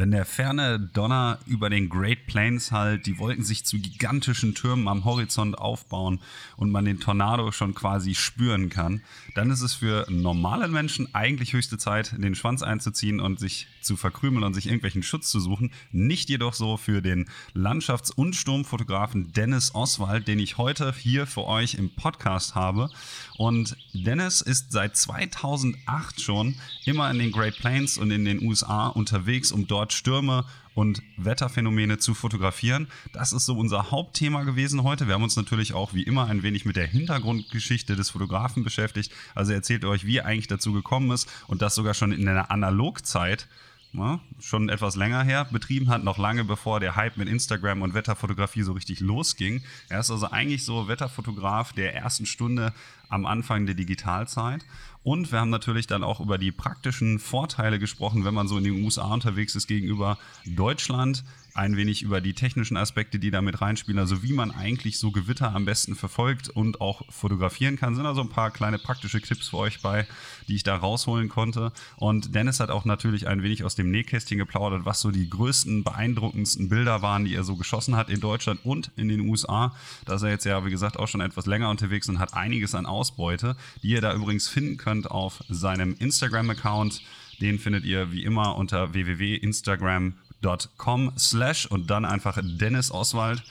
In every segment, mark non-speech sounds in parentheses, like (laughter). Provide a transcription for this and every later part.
Wenn der ferne Donner über den Great Plains halt, die Wolken sich zu gigantischen Türmen am Horizont aufbauen und man den Tornado schon quasi spüren kann, dann ist es für normale Menschen eigentlich höchste Zeit, den Schwanz einzuziehen und sich zu verkrümeln und sich irgendwelchen Schutz zu suchen. Nicht jedoch so für den Landschafts- und Sturmfotografen Dennis Oswald, den ich heute hier für euch im Podcast habe. Und Dennis ist seit 2008 schon immer in den Great Plains und in den USA unterwegs, um dort Stürme und Wetterphänomene zu fotografieren. Das ist so unser Hauptthema gewesen heute. Wir haben uns natürlich auch wie immer ein wenig mit der Hintergrundgeschichte des Fotografen beschäftigt. Also er erzählt euch, wie er eigentlich dazu gekommen ist und das sogar schon in einer Analogzeit ja, schon etwas länger her betrieben hat, noch lange bevor der Hype mit Instagram und Wetterfotografie so richtig losging. Er ist also eigentlich so Wetterfotograf der ersten Stunde am Anfang der Digitalzeit. Und wir haben natürlich dann auch über die praktischen Vorteile gesprochen, wenn man so in den USA unterwegs ist gegenüber Deutschland ein wenig über die technischen Aspekte, die da mit reinspielen, also wie man eigentlich so Gewitter am besten verfolgt und auch fotografieren kann. Sind also ein paar kleine praktische Tipps für euch bei, die ich da rausholen konnte. Und Dennis hat auch natürlich ein wenig aus dem Nähkästchen geplaudert, was so die größten, beeindruckendsten Bilder waren, die er so geschossen hat in Deutschland und in den USA. Da ist er jetzt ja, wie gesagt, auch schon etwas länger unterwegs und hat einiges an Ausbeute, die ihr da übrigens finden könnt auf seinem Instagram-Account. Den findet ihr wie immer unter www.instagram.com com slash und dann einfach Dennis Oswald.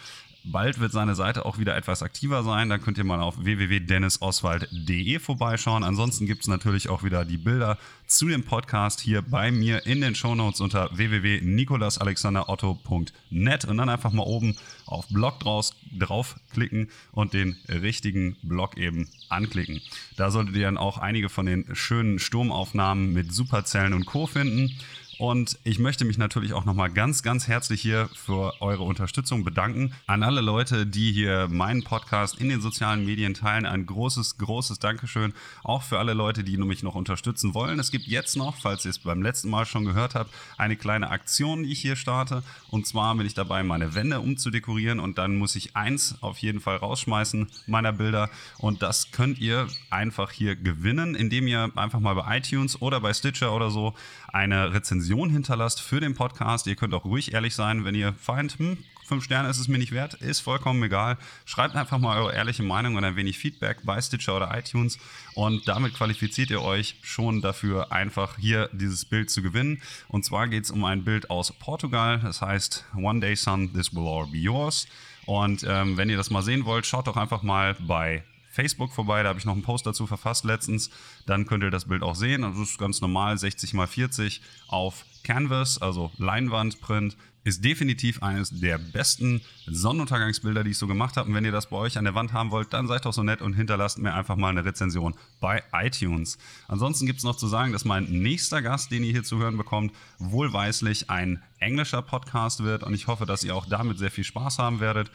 Bald wird seine Seite auch wieder etwas aktiver sein. Da könnt ihr mal auf www.dennisoswald.de vorbeischauen. Ansonsten gibt es natürlich auch wieder die Bilder zu dem Podcast hier bei mir in den Shownotes unter www.nikolasalexanderotto.net und dann einfach mal oben auf Blog draus, draufklicken und den richtigen Blog eben anklicken. Da solltet ihr dann auch einige von den schönen Sturmaufnahmen mit Superzellen und Co. finden. Und ich möchte mich natürlich auch nochmal ganz, ganz herzlich hier für eure Unterstützung bedanken. An alle Leute, die hier meinen Podcast in den sozialen Medien teilen, ein großes, großes Dankeschön. Auch für alle Leute, die mich noch unterstützen wollen. Es gibt jetzt noch, falls ihr es beim letzten Mal schon gehört habt, eine kleine Aktion, die ich hier starte. Und zwar bin ich dabei, meine Wände umzudekorieren. Und dann muss ich eins auf jeden Fall rausschmeißen meiner Bilder. Und das könnt ihr einfach hier gewinnen, indem ihr einfach mal bei iTunes oder bei Stitcher oder so eine Rezension hinterlasst für den Podcast. Ihr könnt auch ruhig ehrlich sein, wenn ihr feint, hm, fünf Sterne ist es mir nicht wert, ist vollkommen egal. Schreibt einfach mal eure ehrliche Meinung und ein wenig Feedback bei Stitcher oder iTunes und damit qualifiziert ihr euch schon dafür, einfach hier dieses Bild zu gewinnen. Und zwar geht es um ein Bild aus Portugal, das heißt One Day Sun, This Will All Be Yours. Und ähm, wenn ihr das mal sehen wollt, schaut doch einfach mal bei Facebook vorbei, da habe ich noch einen Post dazu verfasst letztens. Dann könnt ihr das Bild auch sehen. Also das ist ganz normal 60 x 40 auf Canvas, also Leinwandprint. Ist definitiv eines der besten Sonnenuntergangsbilder, die ich so gemacht habe. Und wenn ihr das bei euch an der Wand haben wollt, dann seid doch so nett und hinterlasst mir einfach mal eine Rezension bei iTunes. Ansonsten gibt es noch zu sagen, dass mein nächster Gast, den ihr hier zu hören bekommt, wohlweislich ein englischer Podcast wird. Und ich hoffe, dass ihr auch damit sehr viel Spaß haben werdet.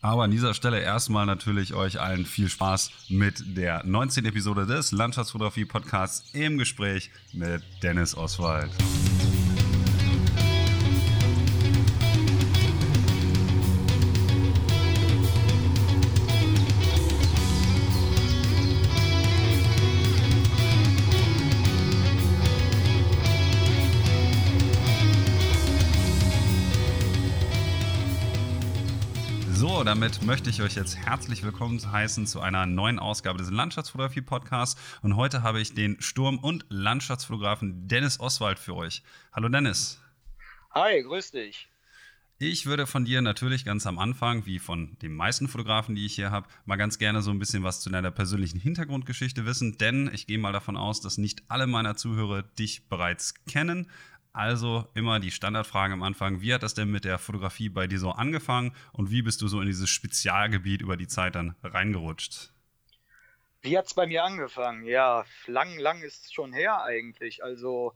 Aber an dieser Stelle erstmal natürlich euch allen viel Spaß mit der 19. Episode des Landschaftsfotografie Podcasts im Gespräch mit Dennis Oswald. Damit möchte ich euch jetzt herzlich willkommen heißen zu einer neuen Ausgabe des Landschaftsfotografie-Podcasts. Und heute habe ich den Sturm- und Landschaftsfotografen Dennis Oswald für euch. Hallo Dennis. Hi, grüß dich. Ich würde von dir natürlich ganz am Anfang, wie von den meisten Fotografen, die ich hier habe, mal ganz gerne so ein bisschen was zu deiner persönlichen Hintergrundgeschichte wissen, denn ich gehe mal davon aus, dass nicht alle meiner Zuhörer dich bereits kennen. Also immer die Standardfrage am Anfang, wie hat das denn mit der Fotografie bei dir so angefangen und wie bist du so in dieses Spezialgebiet über die Zeit dann reingerutscht? Wie hat es bei mir angefangen? Ja, lang, lang ist es schon her eigentlich. Also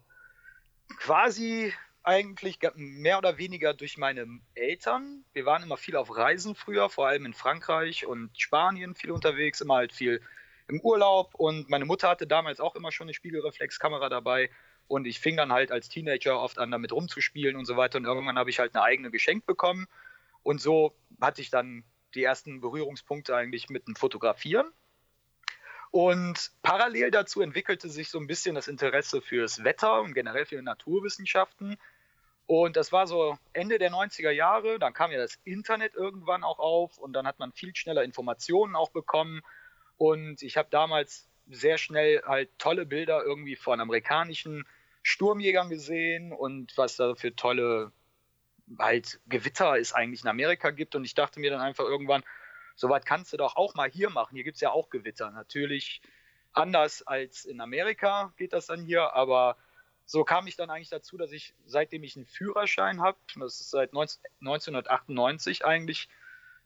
quasi eigentlich mehr oder weniger durch meine Eltern. Wir waren immer viel auf Reisen früher, vor allem in Frankreich und Spanien viel unterwegs, immer halt viel im Urlaub. Und meine Mutter hatte damals auch immer schon eine Spiegelreflexkamera dabei. Und ich fing dann halt als Teenager oft an, damit rumzuspielen und so weiter. Und irgendwann habe ich halt eine eigene geschenkt bekommen. Und so hatte ich dann die ersten Berührungspunkte eigentlich mit dem Fotografieren. Und parallel dazu entwickelte sich so ein bisschen das Interesse fürs Wetter und generell für Naturwissenschaften. Und das war so Ende der 90er Jahre, dann kam ja das Internet irgendwann auch auf und dann hat man viel schneller Informationen auch bekommen. Und ich habe damals sehr schnell halt tolle Bilder irgendwie von amerikanischen Sturmjägern gesehen und was da für tolle halt Gewitter es eigentlich in Amerika gibt. Und ich dachte mir dann einfach irgendwann, sowas kannst du doch auch mal hier machen. Hier gibt es ja auch Gewitter. Natürlich anders als in Amerika geht das dann hier, aber so kam ich dann eigentlich dazu, dass ich, seitdem ich einen Führerschein habe, das ist seit 19, 1998 eigentlich,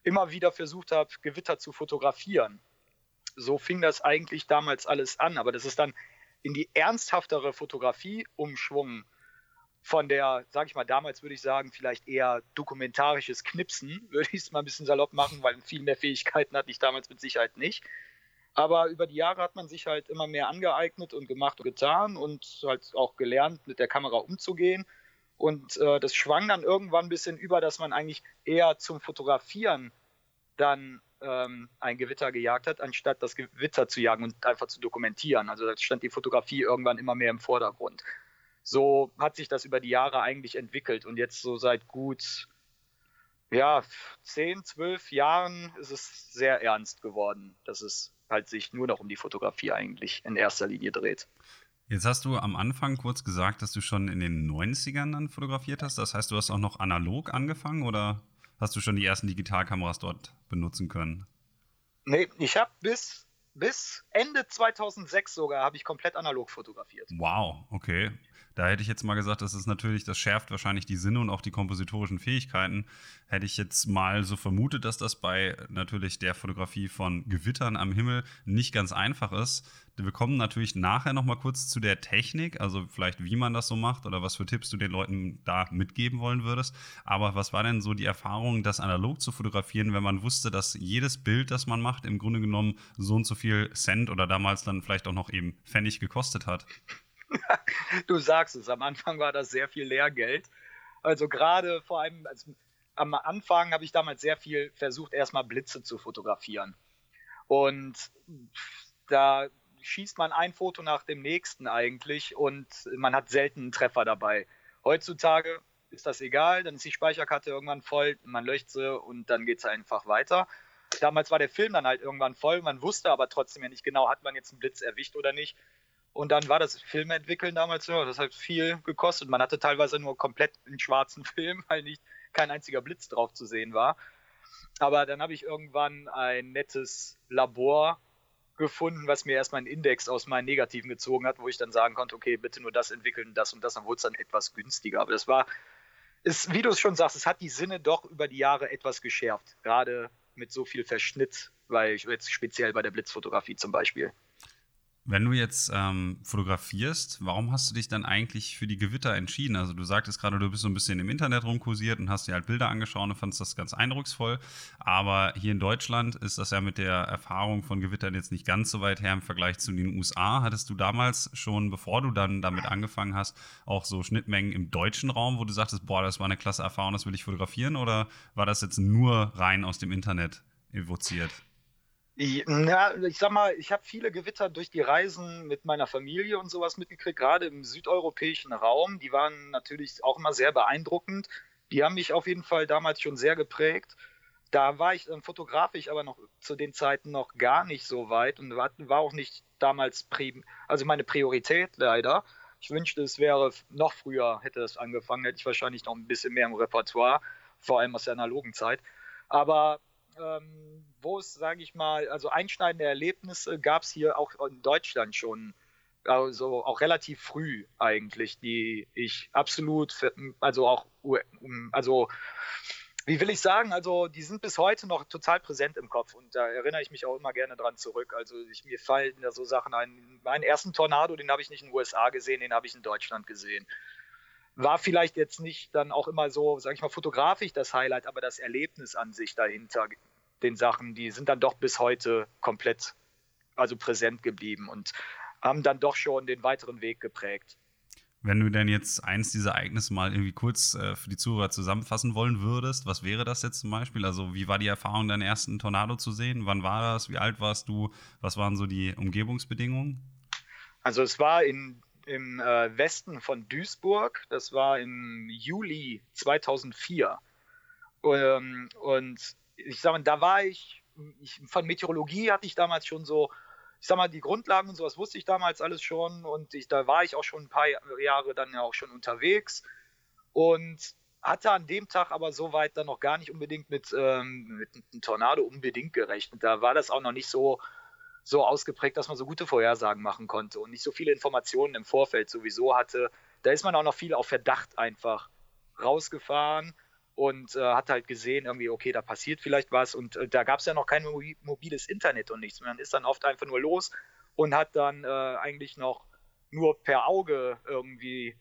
immer wieder versucht habe, Gewitter zu fotografieren. So fing das eigentlich damals alles an, aber das ist dann in die ernsthaftere Fotografie umschwungen von der, sag ich mal, damals würde ich sagen, vielleicht eher dokumentarisches Knipsen, (laughs) würde ich es mal ein bisschen salopp machen, weil viel mehr Fähigkeiten hatte ich damals mit Sicherheit nicht. Aber über die Jahre hat man sich halt immer mehr angeeignet und gemacht und getan und halt auch gelernt, mit der Kamera umzugehen. Und äh, das schwang dann irgendwann ein bisschen über, dass man eigentlich eher zum Fotografieren dann ähm, ein Gewitter gejagt hat, anstatt das Gewitter zu jagen und einfach zu dokumentieren. Also da stand die Fotografie irgendwann immer mehr im Vordergrund. So hat sich das über die Jahre eigentlich entwickelt und jetzt so seit gut ja, 10, 12 Jahren ist es sehr ernst geworden, dass es halt sich nur noch um die Fotografie eigentlich in erster Linie dreht. Jetzt hast du am Anfang kurz gesagt, dass du schon in den 90ern dann fotografiert hast. Das heißt, du hast auch noch analog angefangen oder hast du schon die ersten Digitalkameras dort benutzen können? Nee, ich habe bis, bis Ende 2006 sogar habe ich komplett analog fotografiert. Wow, okay. Da hätte ich jetzt mal gesagt, das ist natürlich, das schärft wahrscheinlich die Sinne und auch die kompositorischen Fähigkeiten. Hätte ich jetzt mal so vermutet, dass das bei natürlich der Fotografie von Gewittern am Himmel nicht ganz einfach ist. Wir kommen natürlich nachher noch mal kurz zu der Technik, also vielleicht wie man das so macht oder was für Tipps du den Leuten da mitgeben wollen würdest. Aber was war denn so die Erfahrung, das analog zu fotografieren, wenn man wusste, dass jedes Bild, das man macht, im Grunde genommen so und so viel Cent oder damals dann vielleicht auch noch eben Pfennig gekostet hat? (laughs) du sagst es, am Anfang war das sehr viel Lehrgeld. Also gerade vor allem also am Anfang habe ich damals sehr viel versucht, erstmal Blitze zu fotografieren. Und da schießt man ein Foto nach dem nächsten eigentlich und man hat selten einen Treffer dabei. Heutzutage ist das egal, dann ist die Speicherkarte irgendwann voll, man löscht sie und dann geht es einfach weiter. Damals war der Film dann halt irgendwann voll, man wusste aber trotzdem ja nicht genau, hat man jetzt einen Blitz erwischt oder nicht. Und dann war das Filmentwickeln damals, ja, das hat viel gekostet. Man hatte teilweise nur komplett einen schwarzen (laughs) Film, weil nicht kein einziger Blitz drauf zu sehen war. Aber dann habe ich irgendwann ein nettes Labor gefunden, was mir erstmal einen Index aus meinen Negativen gezogen hat, wo ich dann sagen konnte, okay, bitte nur das entwickeln, das und das, dann wurde es dann etwas günstiger. Aber das war, ist, wie du es schon sagst, es hat die Sinne doch über die Jahre etwas geschärft, gerade mit so viel Verschnitt, weil ich jetzt speziell bei der Blitzfotografie zum Beispiel. Wenn du jetzt ähm, fotografierst, warum hast du dich dann eigentlich für die Gewitter entschieden? Also du sagtest gerade, du bist so ein bisschen im Internet rumkursiert und hast dir halt Bilder angeschaut und fandest das ganz eindrucksvoll. Aber hier in Deutschland ist das ja mit der Erfahrung von Gewittern jetzt nicht ganz so weit her im Vergleich zu den USA. Hattest du damals schon, bevor du dann damit angefangen hast, auch so Schnittmengen im deutschen Raum, wo du sagtest, boah, das war eine klasse Erfahrung, das will ich fotografieren? Oder war das jetzt nur rein aus dem Internet evoziert? Ja, ich sag mal, ich habe viele Gewitter durch die Reisen mit meiner Familie und sowas mitgekriegt, gerade im südeuropäischen Raum. Die waren natürlich auch immer sehr beeindruckend. Die haben mich auf jeden Fall damals schon sehr geprägt. Da war ich dann fotografisch aber noch zu den Zeiten noch gar nicht so weit und war, war auch nicht damals, also meine Priorität leider. Ich wünschte, es wäre noch früher, hätte das angefangen, hätte ich wahrscheinlich noch ein bisschen mehr im Repertoire, vor allem aus der analogen Zeit. Aber ähm, wo es, sage ich mal, also einschneidende Erlebnisse gab es hier auch in Deutschland schon, also auch relativ früh eigentlich, die ich absolut, also auch, also wie will ich sagen, also die sind bis heute noch total präsent im Kopf und da erinnere ich mich auch immer gerne dran zurück. Also ich, mir fallen da so Sachen ein. Meinen ersten Tornado, den habe ich nicht in den USA gesehen, den habe ich in Deutschland gesehen. War vielleicht jetzt nicht dann auch immer so, sage ich mal, fotografisch das Highlight, aber das Erlebnis an sich dahinter den Sachen, die sind dann doch bis heute komplett also präsent geblieben und haben dann doch schon den weiteren Weg geprägt. Wenn du denn jetzt eins dieser Ereignisse mal irgendwie kurz äh, für die Zuhörer zusammenfassen wollen würdest, was wäre das jetzt zum Beispiel? Also, wie war die Erfahrung, deinen ersten Tornado zu sehen? Wann war das? Wie alt warst du? Was waren so die Umgebungsbedingungen? Also, es war in im äh, Westen von Duisburg. Das war im Juli 2004. Ähm, und ich sag mal, da war ich, ich, von Meteorologie hatte ich damals schon so, ich sag mal, die Grundlagen und sowas wusste ich damals alles schon und ich, da war ich auch schon ein paar Jahre dann ja auch schon unterwegs und hatte an dem Tag aber soweit dann noch gar nicht unbedingt mit, ähm, mit einem Tornado unbedingt gerechnet. Da war das auch noch nicht so, so ausgeprägt, dass man so gute Vorhersagen machen konnte und nicht so viele Informationen im Vorfeld sowieso hatte. Da ist man auch noch viel auf Verdacht einfach rausgefahren und äh, hat halt gesehen, irgendwie, okay, da passiert vielleicht was und äh, da gab es ja noch kein mobiles Internet und nichts. Man ist dann oft einfach nur los und hat dann äh, eigentlich noch nur per Auge irgendwie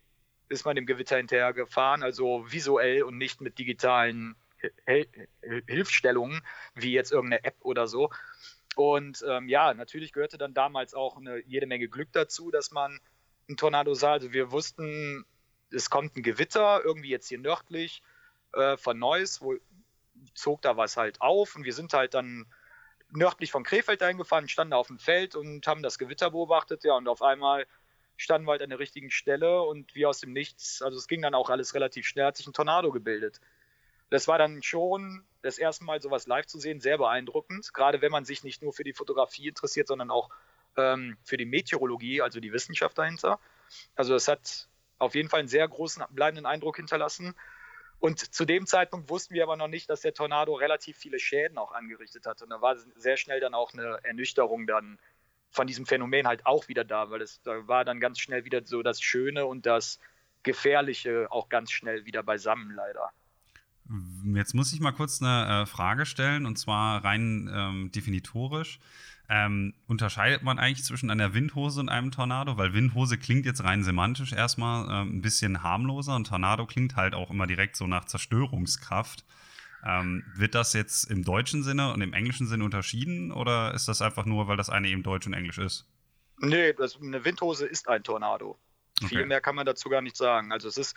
ist man dem Gewitter hinterher gefahren, also visuell und nicht mit digitalen Hilfsstellungen, wie jetzt irgendeine App oder so. Und ähm, ja, natürlich gehörte dann damals auch eine, jede Menge Glück dazu, dass man einen Tornado sah. Also wir wussten, es kommt ein Gewitter, irgendwie jetzt hier nördlich äh, von Neuss, wo zog da was halt auf und wir sind halt dann nördlich von Krefeld eingefahren, standen auf dem Feld und haben das Gewitter beobachtet, ja, und auf einmal standen wir halt an der richtigen Stelle und wie aus dem Nichts, also es ging dann auch alles relativ schnell, hat sich ein Tornado gebildet. Das war dann schon das erste Mal sowas live zu sehen, sehr beeindruckend, gerade wenn man sich nicht nur für die Fotografie interessiert, sondern auch ähm, für die Meteorologie, also die Wissenschaft dahinter. Also es hat auf jeden Fall einen sehr großen bleibenden Eindruck hinterlassen. Und zu dem Zeitpunkt wussten wir aber noch nicht, dass der Tornado relativ viele Schäden auch angerichtet hat. Und da war sehr schnell dann auch eine Ernüchterung dann von diesem Phänomen halt auch wieder da, weil es da war dann ganz schnell wieder so das Schöne und das Gefährliche auch ganz schnell wieder beisammen, leider. Jetzt muss ich mal kurz eine äh, Frage stellen und zwar rein ähm, definitorisch. Ähm, unterscheidet man eigentlich zwischen einer Windhose und einem Tornado? Weil Windhose klingt jetzt rein semantisch erstmal ähm, ein bisschen harmloser und Tornado klingt halt auch immer direkt so nach Zerstörungskraft. Ähm, wird das jetzt im deutschen Sinne und im englischen Sinne unterschieden oder ist das einfach nur, weil das eine eben Deutsch und Englisch ist? Nee, das, eine Windhose ist ein Tornado. Okay. Viel mehr kann man dazu gar nicht sagen. Also es ist,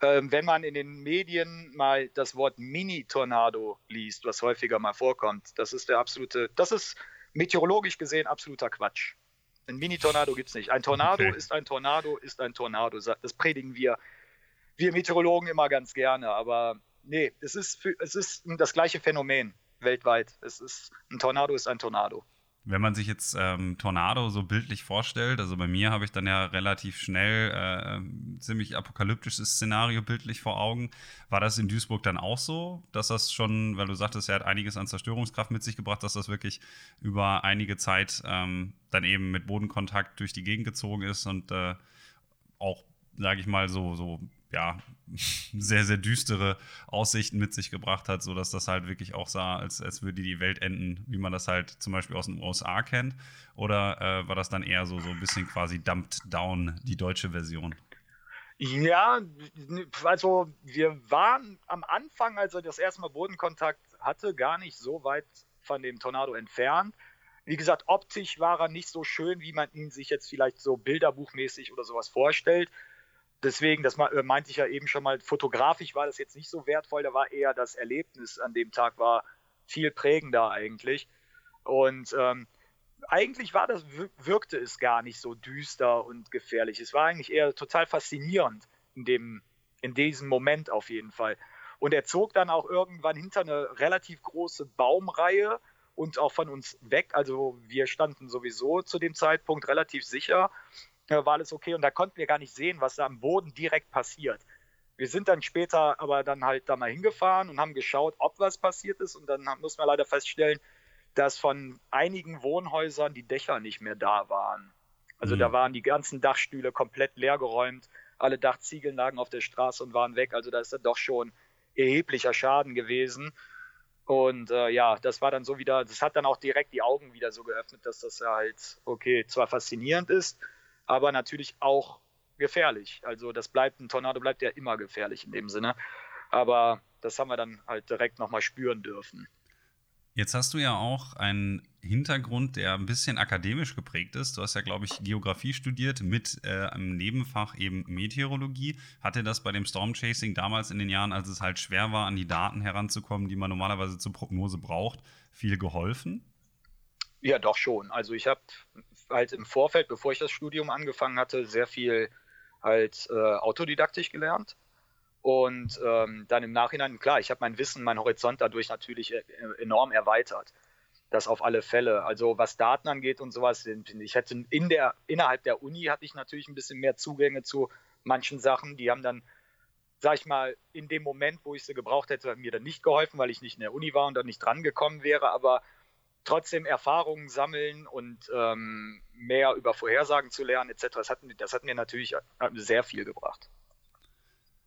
wenn man in den Medien mal das Wort Mini-Tornado liest, was häufiger mal vorkommt, das ist der absolute, das ist meteorologisch gesehen absoluter Quatsch. Ein Mini-Tornado gibt es nicht. Ein Tornado okay. ist ein Tornado, ist ein Tornado. Das predigen wir, wir Meteorologen immer ganz gerne. Aber nee, es ist, es ist das gleiche Phänomen weltweit. Es ist, ein Tornado ist ein Tornado. Wenn man sich jetzt ähm, Tornado so bildlich vorstellt, also bei mir habe ich dann ja relativ schnell äh, ein ziemlich apokalyptisches Szenario bildlich vor Augen. War das in Duisburg dann auch so, dass das schon, weil du sagtest, er hat einiges an Zerstörungskraft mit sich gebracht, dass das wirklich über einige Zeit ähm, dann eben mit Bodenkontakt durch die Gegend gezogen ist und äh, auch, sage ich mal, so, so ja, (laughs) sehr, sehr düstere Aussichten mit sich gebracht hat, sodass das halt wirklich auch sah, als, als würde die Welt enden, wie man das halt zum Beispiel aus den USA kennt? Oder äh, war das dann eher so, so ein bisschen quasi dumped down, die deutsche Version? Ja, also wir waren am Anfang, als er das erste Mal Bodenkontakt hatte, gar nicht so weit von dem Tornado entfernt. Wie gesagt, optisch war er nicht so schön, wie man ihn sich jetzt vielleicht so bilderbuchmäßig oder sowas vorstellt deswegen, das äh, meinte ich ja eben schon mal, fotografisch war das jetzt nicht so wertvoll, da war eher das Erlebnis an dem Tag war viel prägender eigentlich. Und ähm, eigentlich war das, wirkte es gar nicht so düster und gefährlich. Es war eigentlich eher total faszinierend in, dem, in diesem Moment auf jeden Fall. Und er zog dann auch irgendwann hinter eine relativ große Baumreihe und auch von uns weg. Also wir standen sowieso zu dem Zeitpunkt relativ sicher war alles okay und da konnten wir gar nicht sehen, was da am Boden direkt passiert. Wir sind dann später aber dann halt da mal hingefahren und haben geschaut, ob was passiert ist und dann mussten wir leider feststellen, dass von einigen Wohnhäusern die Dächer nicht mehr da waren. Also mhm. da waren die ganzen Dachstühle komplett leergeräumt, alle Dachziegeln lagen auf der Straße und waren weg. Also da ist dann doch schon erheblicher Schaden gewesen. Und äh, ja, das war dann so wieder, das hat dann auch direkt die Augen wieder so geöffnet, dass das ja halt, okay, zwar faszinierend ist, aber natürlich auch gefährlich. Also das bleibt, ein Tornado bleibt ja immer gefährlich in dem Sinne. Aber das haben wir dann halt direkt nochmal spüren dürfen. Jetzt hast du ja auch einen Hintergrund, der ein bisschen akademisch geprägt ist. Du hast ja, glaube ich, Geografie studiert mit äh, einem Nebenfach eben Meteorologie. Hat dir das bei dem Stormchasing damals in den Jahren, als es halt schwer war, an die Daten heranzukommen, die man normalerweise zur Prognose braucht, viel geholfen? Ja, doch schon. Also ich habe halt im Vorfeld, bevor ich das Studium angefangen hatte, sehr viel halt äh, autodidaktisch gelernt. Und ähm, dann im Nachhinein, klar, ich habe mein Wissen, mein Horizont dadurch natürlich äh, enorm erweitert. Das auf alle Fälle. Also was Daten angeht und sowas, ich hätte in der, innerhalb der Uni hatte ich natürlich ein bisschen mehr Zugänge zu manchen Sachen. Die haben dann, sag ich mal, in dem Moment, wo ich sie gebraucht hätte, mir dann nicht geholfen, weil ich nicht in der Uni war und dann nicht dran gekommen wäre. Aber trotzdem Erfahrungen sammeln und ähm, mehr über Vorhersagen zu lernen, etc., das hat, das hat mir natürlich sehr viel gebracht.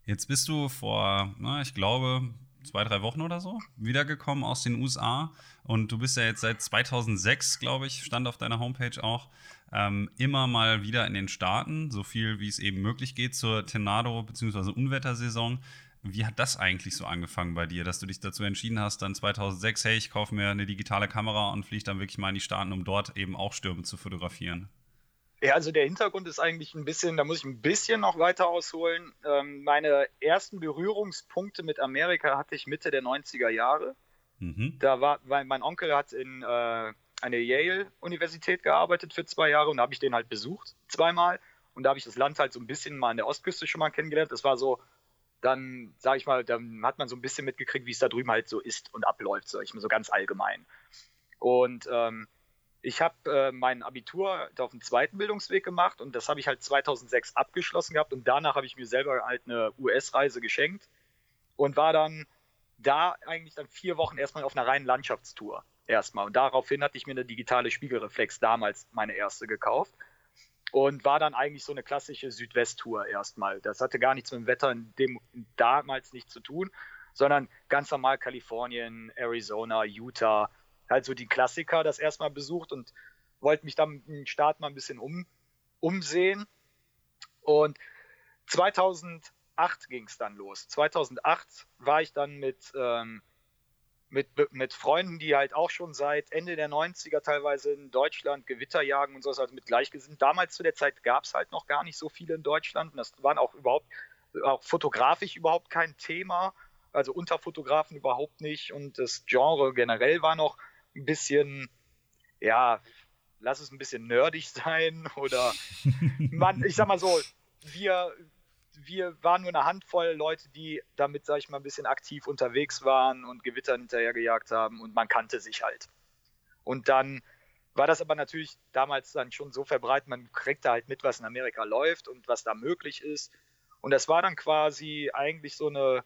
Jetzt bist du vor, na, ich glaube, zwei, drei Wochen oder so wiedergekommen aus den USA und du bist ja jetzt seit 2006, glaube ich, stand auf deiner Homepage auch, ähm, immer mal wieder in den Staaten, so viel wie es eben möglich geht zur Tornado- bzw. Unwettersaison. Wie hat das eigentlich so angefangen bei dir, dass du dich dazu entschieden hast, dann 2006, hey, ich kaufe mir eine digitale Kamera und fliege dann wirklich mal in die Staaten, um dort eben auch Stürme zu fotografieren? Ja, also der Hintergrund ist eigentlich ein bisschen, da muss ich ein bisschen noch weiter ausholen. Ähm, meine ersten Berührungspunkte mit Amerika hatte ich Mitte der 90er Jahre. Mhm. Da war, weil mein Onkel hat in äh, einer Yale-Universität gearbeitet für zwei Jahre und da habe ich den halt besucht, zweimal. Und da habe ich das Land halt so ein bisschen mal an der Ostküste schon mal kennengelernt. Das war so dann, sage ich mal, dann hat man so ein bisschen mitgekriegt, wie es da drüben halt so ist und abläuft, sag ich mal, so ganz allgemein. Und ähm, ich habe äh, mein Abitur auf dem zweiten Bildungsweg gemacht und das habe ich halt 2006 abgeschlossen gehabt und danach habe ich mir selber halt eine US-Reise geschenkt und war dann da eigentlich dann vier Wochen erstmal auf einer reinen Landschaftstour erstmal und daraufhin hatte ich mir eine digitale Spiegelreflex damals meine erste gekauft und war dann eigentlich so eine klassische Südwest-Tour erstmal. Das hatte gar nichts mit dem Wetter in dem, damals nicht zu tun, sondern ganz normal Kalifornien, Arizona, Utah, halt so die Klassiker das erstmal besucht und wollte mich dann im Start mal ein bisschen um, umsehen. Und 2008 ging es dann los. 2008 war ich dann mit ähm, mit, mit Freunden, die halt auch schon seit Ende der 90er teilweise in Deutschland Gewitter jagen und sowas, also mit Gleichgesinnten. Damals zu der Zeit gab es halt noch gar nicht so viele in Deutschland. Und das waren auch überhaupt, auch fotografisch überhaupt kein Thema. Also unter Fotografen überhaupt nicht. Und das Genre generell war noch ein bisschen, ja, lass es ein bisschen nerdig (laughs) sein. Oder (laughs) man, ich sag mal so, wir, wir waren nur eine Handvoll Leute, die damit, sag ich mal, ein bisschen aktiv unterwegs waren und Gewittern hinterhergejagt haben und man kannte sich halt. Und dann war das aber natürlich damals dann schon so verbreitet, man kriegte halt mit, was in Amerika läuft und was da möglich ist. Und das war dann quasi eigentlich so eine,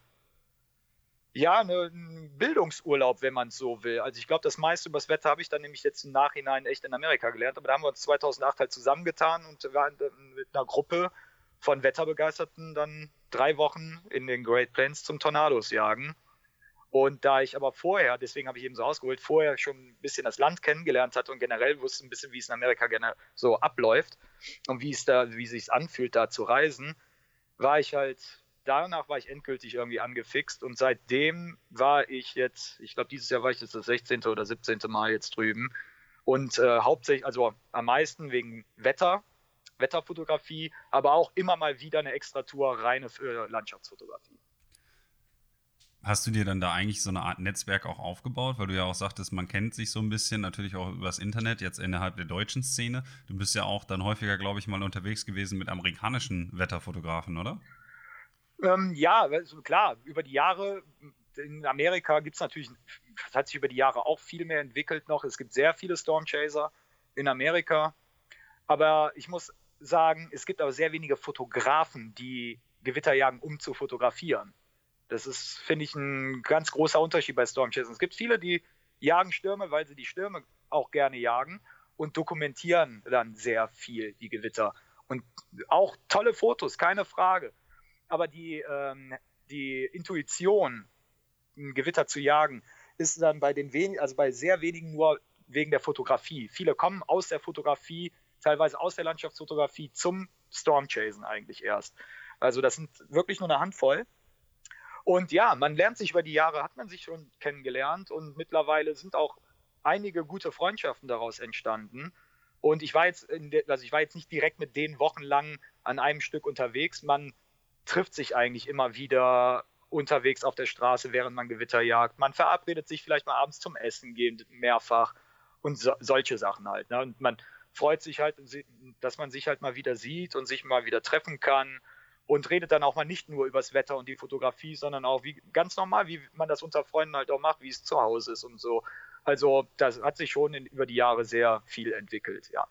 ja, eine, ein Bildungsurlaub, wenn man es so will. Also ich glaube, das meiste über das Wetter habe ich dann nämlich jetzt im Nachhinein echt in Amerika gelernt. Aber da haben wir uns 2008 halt zusammengetan und waren mit einer Gruppe von Wetterbegeisterten dann drei Wochen in den Great Plains zum Tornados jagen. Und da ich aber vorher, deswegen habe ich eben so ausgeholt, vorher schon ein bisschen das Land kennengelernt hatte und generell wusste ein bisschen, wie es in Amerika gerne so abläuft und wie es da, wie sich anfühlt, da zu reisen, war ich halt, danach war ich endgültig irgendwie angefixt und seitdem war ich jetzt, ich glaube, dieses Jahr war ich jetzt das 16. oder 17. Mal jetzt drüben und äh, hauptsächlich, also am meisten wegen Wetter, Wetterfotografie, aber auch immer mal wieder eine Extratour reine für Landschaftsfotografie. Hast du dir dann da eigentlich so eine Art Netzwerk auch aufgebaut, weil du ja auch sagtest, man kennt sich so ein bisschen, natürlich auch übers Internet, jetzt innerhalb der deutschen Szene. Du bist ja auch dann häufiger, glaube ich, mal unterwegs gewesen mit amerikanischen Wetterfotografen, oder? Ähm, ja, also klar, über die Jahre, in Amerika gibt es natürlich, das hat sich über die Jahre auch viel mehr entwickelt noch. Es gibt sehr viele Stormchaser in Amerika. Aber ich muss sagen, es gibt aber sehr wenige Fotografen, die Gewitter jagen, um zu fotografieren. Das ist, finde ich, ein ganz großer Unterschied bei Stormchasing. Es gibt viele, die jagen Stürme, weil sie die Stürme auch gerne jagen und dokumentieren dann sehr viel die Gewitter. Und auch tolle Fotos, keine Frage. Aber die, ähm, die Intuition, ein Gewitter zu jagen, ist dann bei den wenigen, also bei sehr wenigen nur wegen der Fotografie. Viele kommen aus der Fotografie teilweise aus der Landschaftsfotografie zum Stormchasen eigentlich erst. Also das sind wirklich nur eine Handvoll. Und ja, man lernt sich über die Jahre, hat man sich schon kennengelernt und mittlerweile sind auch einige gute Freundschaften daraus entstanden. Und ich war jetzt, de, also ich war jetzt nicht direkt mit denen wochenlang an einem Stück unterwegs. Man trifft sich eigentlich immer wieder unterwegs auf der Straße, während man Gewitter jagt. Man verabredet sich vielleicht mal abends zum Essen gehen, mehrfach und so, solche Sachen halt. Ne? Und man freut sich halt, dass man sich halt mal wieder sieht und sich mal wieder treffen kann und redet dann auch mal nicht nur übers Wetter und die Fotografie, sondern auch wie ganz normal, wie man das unter Freunden halt auch macht, wie es zu Hause ist und so. Also das hat sich schon in, über die Jahre sehr viel entwickelt, ja.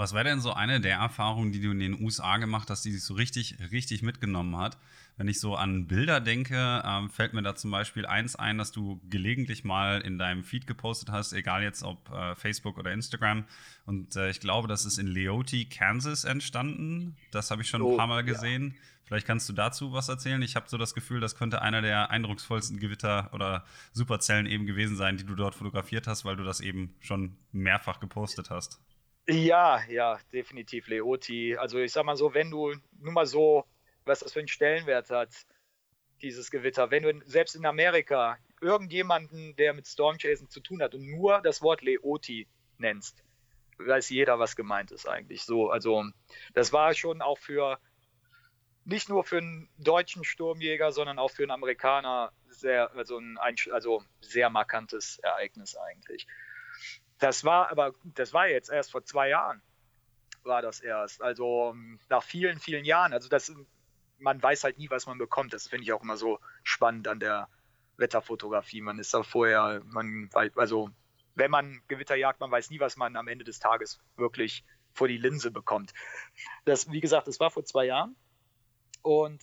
Was wäre denn so eine der Erfahrungen, die du in den USA gemacht hast, die dich so richtig, richtig mitgenommen hat? Wenn ich so an Bilder denke, ähm, fällt mir da zum Beispiel eins ein, dass du gelegentlich mal in deinem Feed gepostet hast, egal jetzt ob äh, Facebook oder Instagram. Und äh, ich glaube, das ist in Leoti, Kansas entstanden. Das habe ich schon oh, ein paar Mal gesehen. Ja. Vielleicht kannst du dazu was erzählen. Ich habe so das Gefühl, das könnte einer der eindrucksvollsten Gewitter oder Superzellen eben gewesen sein, die du dort fotografiert hast, weil du das eben schon mehrfach gepostet hast. Ja, ja, definitiv Leoti. Also ich sag mal so, wenn du nur mal so, was das für einen Stellenwert hat, dieses Gewitter, wenn du selbst in Amerika irgendjemanden, der mit Stormchasing zu tun hat und nur das Wort Leoti nennst, weiß jeder, was gemeint ist eigentlich. So, also das war schon auch für nicht nur für einen deutschen Sturmjäger, sondern auch für einen Amerikaner sehr, also ein also sehr markantes Ereignis eigentlich. Das war aber, das war jetzt erst vor zwei Jahren, war das erst. Also nach vielen, vielen Jahren. Also das, man weiß halt nie, was man bekommt. Das finde ich auch immer so spannend an der Wetterfotografie. Man ist da vorher, man also wenn man Gewitter jagt, man weiß nie, was man am Ende des Tages wirklich vor die Linse bekommt. Das, wie gesagt, das war vor zwei Jahren. Und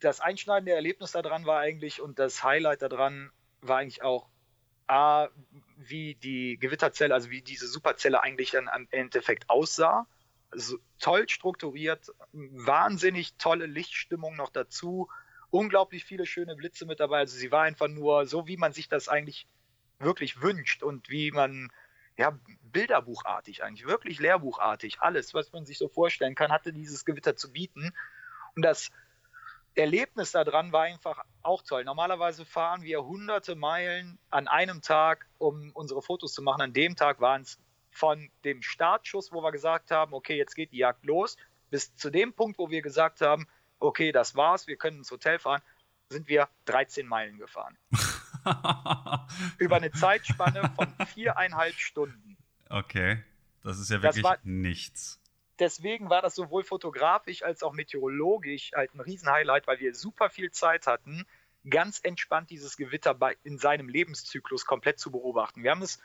das einschneidende Erlebnis daran war eigentlich und das Highlight daran war eigentlich auch A, wie die Gewitterzelle, also wie diese Superzelle eigentlich dann am Endeffekt aussah. Also toll strukturiert, wahnsinnig tolle Lichtstimmung noch dazu, unglaublich viele schöne Blitze mit dabei. Also sie war einfach nur so, wie man sich das eigentlich wirklich wünscht und wie man, ja, bilderbuchartig eigentlich, wirklich lehrbuchartig, alles, was man sich so vorstellen kann, hatte dieses Gewitter zu bieten. Und das Erlebnis daran war einfach auch toll. Normalerweise fahren wir hunderte Meilen an einem Tag, um unsere Fotos zu machen. An dem Tag waren es von dem Startschuss, wo wir gesagt haben, okay, jetzt geht die Jagd los, bis zu dem Punkt, wo wir gesagt haben, okay, das war's, wir können ins Hotel fahren, sind wir 13 Meilen gefahren. (laughs) Über eine Zeitspanne von viereinhalb Stunden. Okay, das ist ja wirklich war, nichts deswegen war das sowohl fotografisch als auch meteorologisch halt ein Riesenhighlight, weil wir super viel Zeit hatten, ganz entspannt dieses Gewitter bei, in seinem Lebenszyklus komplett zu beobachten. Wir haben es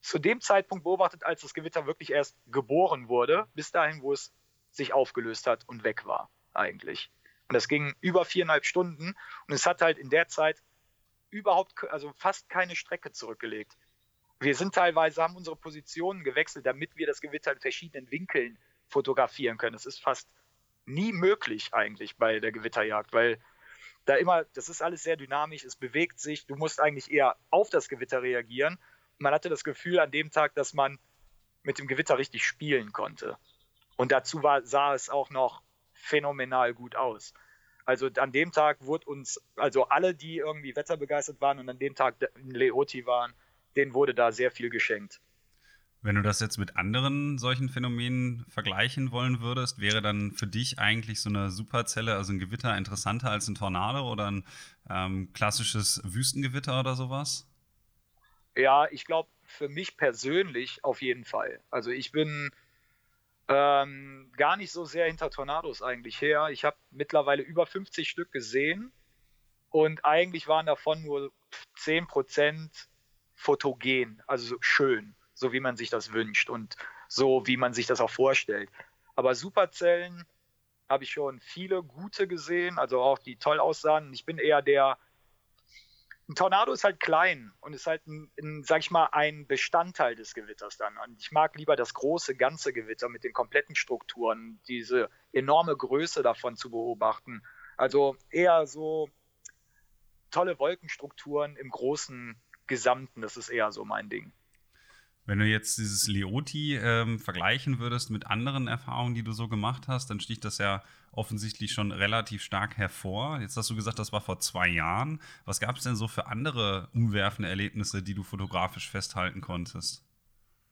zu dem Zeitpunkt beobachtet, als das Gewitter wirklich erst geboren wurde, bis dahin, wo es sich aufgelöst hat und weg war eigentlich. Und das ging über viereinhalb Stunden und es hat halt in der Zeit überhaupt, also fast keine Strecke zurückgelegt. Wir sind teilweise, haben unsere Positionen gewechselt, damit wir das Gewitter in verschiedenen Winkeln fotografieren können. Das ist fast nie möglich eigentlich bei der Gewitterjagd, weil da immer, das ist alles sehr dynamisch, es bewegt sich, du musst eigentlich eher auf das Gewitter reagieren. man hatte das Gefühl an dem Tag, dass man mit dem Gewitter richtig spielen konnte. Und dazu war, sah es auch noch phänomenal gut aus. Also an dem Tag wurde uns, also alle, die irgendwie wetterbegeistert waren und an dem Tag in Leoti waren, denen wurde da sehr viel geschenkt. Wenn du das jetzt mit anderen solchen Phänomenen vergleichen wollen würdest, wäre dann für dich eigentlich so eine Superzelle, also ein Gewitter, interessanter als ein Tornado oder ein ähm, klassisches Wüstengewitter oder sowas? Ja, ich glaube, für mich persönlich auf jeden Fall. Also ich bin ähm, gar nicht so sehr hinter Tornados eigentlich her. Ich habe mittlerweile über 50 Stück gesehen und eigentlich waren davon nur 10 Prozent fotogen, also schön, so wie man sich das wünscht und so wie man sich das auch vorstellt. Aber Superzellen habe ich schon viele gute gesehen, also auch die toll aussahen. Ich bin eher der. Ein Tornado ist halt klein und ist halt, ein, ein, sag ich mal, ein Bestandteil des Gewitters dann. Und ich mag lieber das große, ganze Gewitter mit den kompletten Strukturen, diese enorme Größe davon zu beobachten. Also eher so tolle Wolkenstrukturen im großen Gesamten. Das ist eher so mein Ding. Wenn du jetzt dieses Leoti ähm, vergleichen würdest mit anderen Erfahrungen, die du so gemacht hast, dann sticht das ja offensichtlich schon relativ stark hervor. Jetzt hast du gesagt, das war vor zwei Jahren. Was gab es denn so für andere umwerfende Erlebnisse, die du fotografisch festhalten konntest?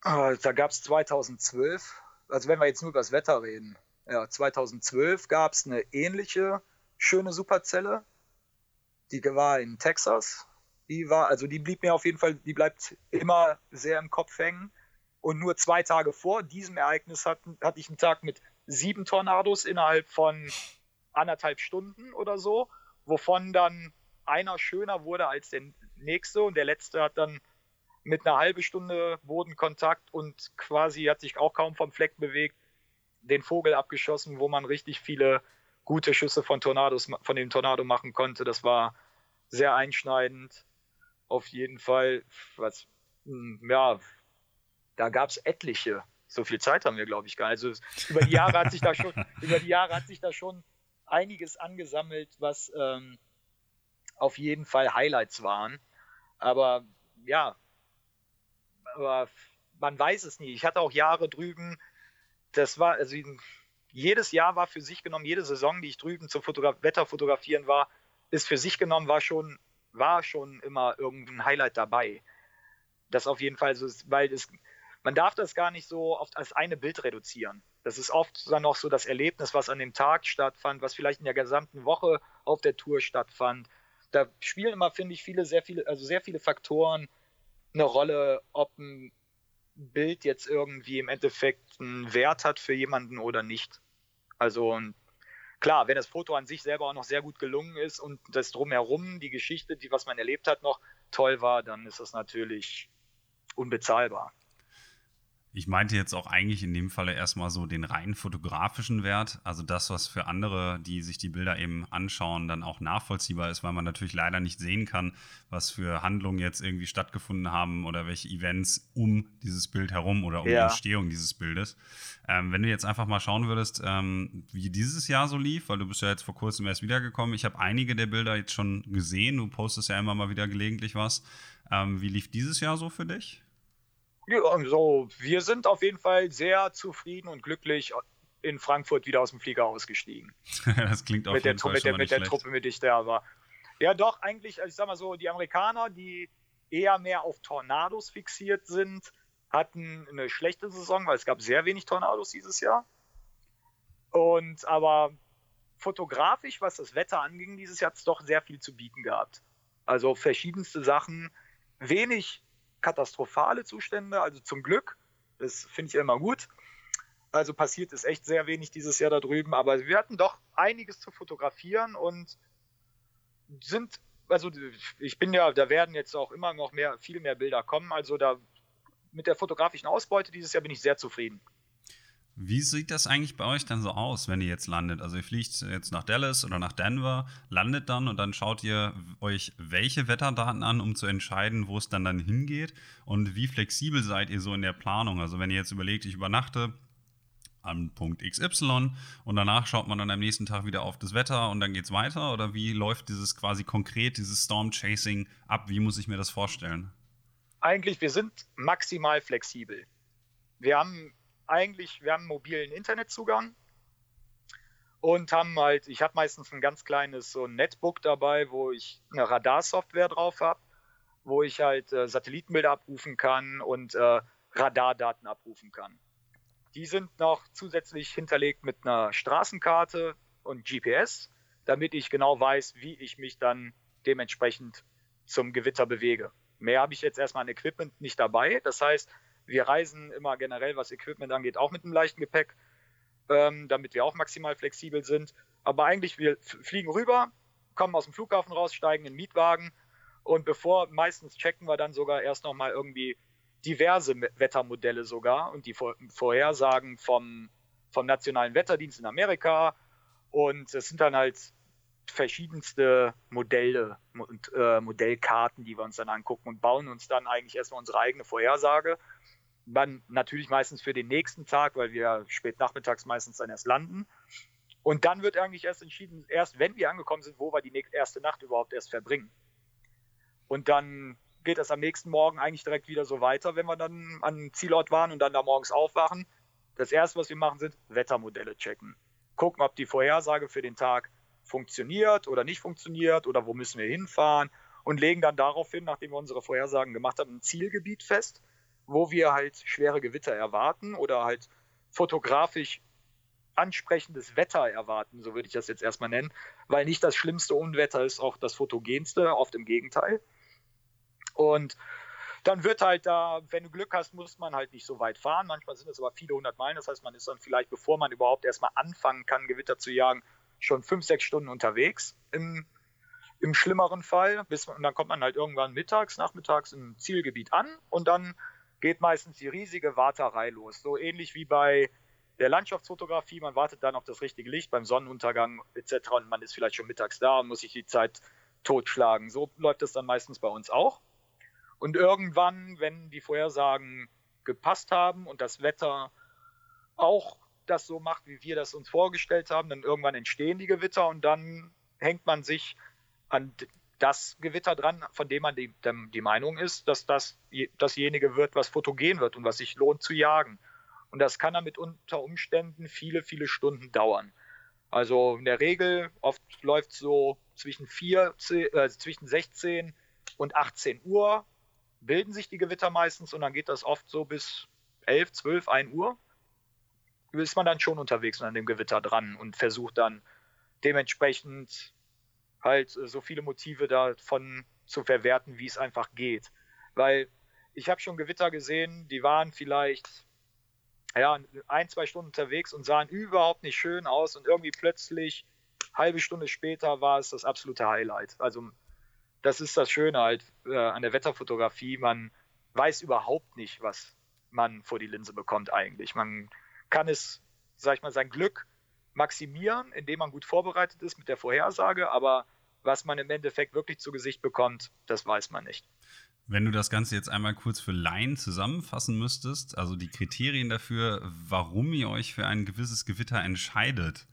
Äh, da gab es 2012, also wenn wir jetzt nur über das Wetter reden, ja, 2012 gab es eine ähnliche schöne Superzelle. Die war in Texas die war, also die blieb mir auf jeden Fall, die bleibt immer sehr im Kopf hängen. Und nur zwei Tage vor diesem Ereignis hatten, hatte ich einen Tag mit sieben Tornados innerhalb von anderthalb Stunden oder so, wovon dann einer schöner wurde als der nächste und der letzte hat dann mit einer halben Stunde Bodenkontakt und quasi hat sich auch kaum vom Fleck bewegt, den Vogel abgeschossen, wo man richtig viele gute Schüsse von Tornados, von dem Tornado machen konnte. Das war sehr einschneidend. Auf jeden Fall, was, hm, ja, da gab es etliche. So viel Zeit haben wir, glaube ich, gar nicht. Also über die Jahre hat sich da schon, (laughs) über die Jahre hat sich da schon einiges angesammelt, was ähm, auf jeden Fall Highlights waren. Aber ja, aber man weiß es nie. Ich hatte auch Jahre drüben, das war, also jedes Jahr war für sich genommen, jede Saison, die ich drüben zum Fotograf Wetter fotografieren war, ist für sich genommen, war schon, war schon immer irgendein Highlight dabei. Das auf jeden Fall so ist, weil es, man darf das gar nicht so oft als eine Bild reduzieren. Das ist oft dann auch so das Erlebnis, was an dem Tag stattfand, was vielleicht in der gesamten Woche auf der Tour stattfand. Da spielen immer, finde ich, viele, sehr viele, also sehr viele Faktoren eine Rolle, ob ein Bild jetzt irgendwie im Endeffekt einen Wert hat für jemanden oder nicht. Also klar, wenn das Foto an sich selber auch noch sehr gut gelungen ist und das drumherum, die Geschichte, die was man erlebt hat, noch toll war, dann ist das natürlich unbezahlbar. Ich meinte jetzt auch eigentlich in dem Falle erstmal so den rein fotografischen Wert, also das, was für andere, die sich die Bilder eben anschauen, dann auch nachvollziehbar ist, weil man natürlich leider nicht sehen kann, was für Handlungen jetzt irgendwie stattgefunden haben oder welche Events um dieses Bild herum oder um ja. die Entstehung dieses Bildes. Ähm, wenn du jetzt einfach mal schauen würdest, ähm, wie dieses Jahr so lief, weil du bist ja jetzt vor kurzem erst wiedergekommen. Ich habe einige der Bilder jetzt schon gesehen. Du postest ja immer mal wieder gelegentlich was. Ähm, wie lief dieses Jahr so für dich? Ja, also wir sind auf jeden Fall sehr zufrieden und glücklich in Frankfurt wieder aus dem Flieger ausgestiegen. (laughs) das klingt auf mit der, Fall mit, der, mit der Truppe, mit der ich da war. Ja, doch, eigentlich, also ich sag mal so, die Amerikaner, die eher mehr auf Tornados fixiert sind, hatten eine schlechte Saison, weil es gab sehr wenig Tornados dieses Jahr. Und aber fotografisch, was das Wetter anging, dieses Jahr hat es doch sehr viel zu bieten gehabt. Also verschiedenste Sachen, wenig katastrophale Zustände, also zum Glück. Das finde ich immer gut. Also passiert ist echt sehr wenig dieses Jahr da drüben, aber wir hatten doch einiges zu fotografieren und sind, also ich bin ja, da werden jetzt auch immer noch mehr, viel mehr Bilder kommen. Also da mit der fotografischen Ausbeute dieses Jahr bin ich sehr zufrieden. Wie sieht das eigentlich bei euch dann so aus, wenn ihr jetzt landet? Also ihr fliegt jetzt nach Dallas oder nach Denver, landet dann und dann schaut ihr euch welche Wetterdaten an, um zu entscheiden, wo es dann dann hingeht und wie flexibel seid ihr so in der Planung? Also wenn ihr jetzt überlegt, ich übernachte am Punkt XY und danach schaut man dann am nächsten Tag wieder auf das Wetter und dann geht es weiter oder wie läuft dieses quasi konkret, dieses Storm Chasing ab? Wie muss ich mir das vorstellen? Eigentlich, wir sind maximal flexibel. Wir haben eigentlich, wir haben mobilen Internetzugang und haben halt, ich habe meistens ein ganz kleines so ein Netbook dabei, wo ich eine Radarsoftware drauf habe, wo ich halt äh, Satellitenbilder abrufen kann und äh, Radardaten abrufen kann. Die sind noch zusätzlich hinterlegt mit einer Straßenkarte und GPS, damit ich genau weiß, wie ich mich dann dementsprechend zum Gewitter bewege. Mehr habe ich jetzt erstmal an Equipment nicht dabei. Das heißt, wir reisen immer generell, was Equipment angeht, auch mit einem leichten Gepäck, ähm, damit wir auch maximal flexibel sind. Aber eigentlich, wir fliegen rüber, kommen aus dem Flughafen raus, steigen in den Mietwagen und bevor, meistens checken wir dann sogar erst nochmal irgendwie diverse Wettermodelle sogar und die Vorhersagen vom, vom Nationalen Wetterdienst in Amerika. Und es sind dann halt verschiedenste Modelle und äh, Modellkarten, die wir uns dann angucken und bauen uns dann eigentlich erstmal unsere eigene Vorhersage dann natürlich meistens für den nächsten Tag, weil wir spät nachmittags meistens dann erst landen. Und dann wird eigentlich erst entschieden, erst wenn wir angekommen sind, wo wir die erste Nacht überhaupt erst verbringen. Und dann geht es am nächsten Morgen eigentlich direkt wieder so weiter, wenn wir dann an Zielort waren und dann da morgens aufwachen. Das erste, was wir machen, sind Wettermodelle checken. Gucken, ob die Vorhersage für den Tag funktioniert oder nicht funktioniert oder wo müssen wir hinfahren und legen dann daraufhin, nachdem wir unsere Vorhersagen gemacht haben, ein Zielgebiet fest wo wir halt schwere Gewitter erwarten oder halt fotografisch ansprechendes Wetter erwarten, so würde ich das jetzt erstmal nennen, weil nicht das schlimmste Unwetter ist auch das fotogenste, oft im Gegenteil. Und dann wird halt da, wenn du Glück hast, muss man halt nicht so weit fahren. Manchmal sind es aber viele hundert Meilen. Das heißt, man ist dann vielleicht, bevor man überhaupt erstmal anfangen kann, Gewitter zu jagen, schon fünf, sechs Stunden unterwegs. Im, im schlimmeren Fall. Bis, und dann kommt man halt irgendwann mittags, nachmittags im Zielgebiet an und dann geht meistens die riesige Warterei los. So ähnlich wie bei der Landschaftsfotografie. Man wartet dann auf das richtige Licht beim Sonnenuntergang etc. Und man ist vielleicht schon mittags da und muss sich die Zeit totschlagen. So läuft es dann meistens bei uns auch. Und irgendwann, wenn die Vorhersagen gepasst haben und das Wetter auch das so macht, wie wir das uns vorgestellt haben, dann irgendwann entstehen die Gewitter und dann hängt man sich an das Gewitter dran, von dem man die, die Meinung ist, dass das dasjenige wird, was fotogen wird und was sich lohnt zu jagen. Und das kann dann mit unter Umständen viele, viele Stunden dauern. Also in der Regel, oft läuft so zwischen, 4, äh, zwischen 16 und 18 Uhr bilden sich die Gewitter meistens und dann geht das oft so bis 11, 12, 1 Uhr. Ist man dann schon unterwegs und an dem Gewitter dran und versucht dann dementsprechend halt äh, so viele Motive davon zu verwerten, wie es einfach geht. Weil ich habe schon Gewitter gesehen, die waren vielleicht ja, ein, zwei Stunden unterwegs und sahen überhaupt nicht schön aus und irgendwie plötzlich, halbe Stunde später, war es das absolute Highlight. Also das ist das Schöne halt äh, an der Wetterfotografie. Man weiß überhaupt nicht, was man vor die Linse bekommt eigentlich. Man kann es, sag ich mal, sein Glück maximieren, indem man gut vorbereitet ist mit der Vorhersage, aber was man im Endeffekt wirklich zu Gesicht bekommt, das weiß man nicht. Wenn du das Ganze jetzt einmal kurz für Laien zusammenfassen müsstest, also die Kriterien dafür, warum ihr euch für ein gewisses Gewitter entscheidet,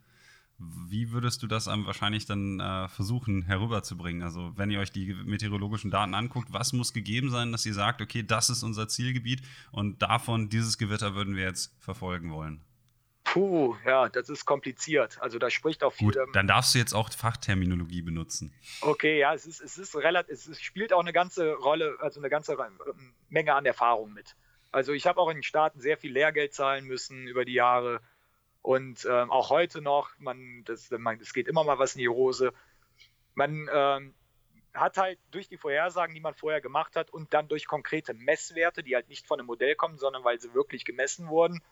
wie würdest du das wahrscheinlich dann äh, versuchen herüberzubringen? Also wenn ihr euch die meteorologischen Daten anguckt, was muss gegeben sein, dass ihr sagt, okay, das ist unser Zielgebiet und davon dieses Gewitter würden wir jetzt verfolgen wollen? Puh, ja, das ist kompliziert. Also da spricht auch viel. Gut, dann darfst du jetzt auch Fachterminologie benutzen. Okay, ja, es ist, es ist relativ, es spielt auch eine ganze Rolle, also eine ganze Menge an Erfahrung mit. Also ich habe auch in den Staaten sehr viel Lehrgeld zahlen müssen über die Jahre und ähm, auch heute noch. Man, das, man, es geht immer mal was in die Hose. Man ähm, hat halt durch die Vorhersagen, die man vorher gemacht hat und dann durch konkrete Messwerte, die halt nicht von einem Modell kommen, sondern weil sie wirklich gemessen wurden,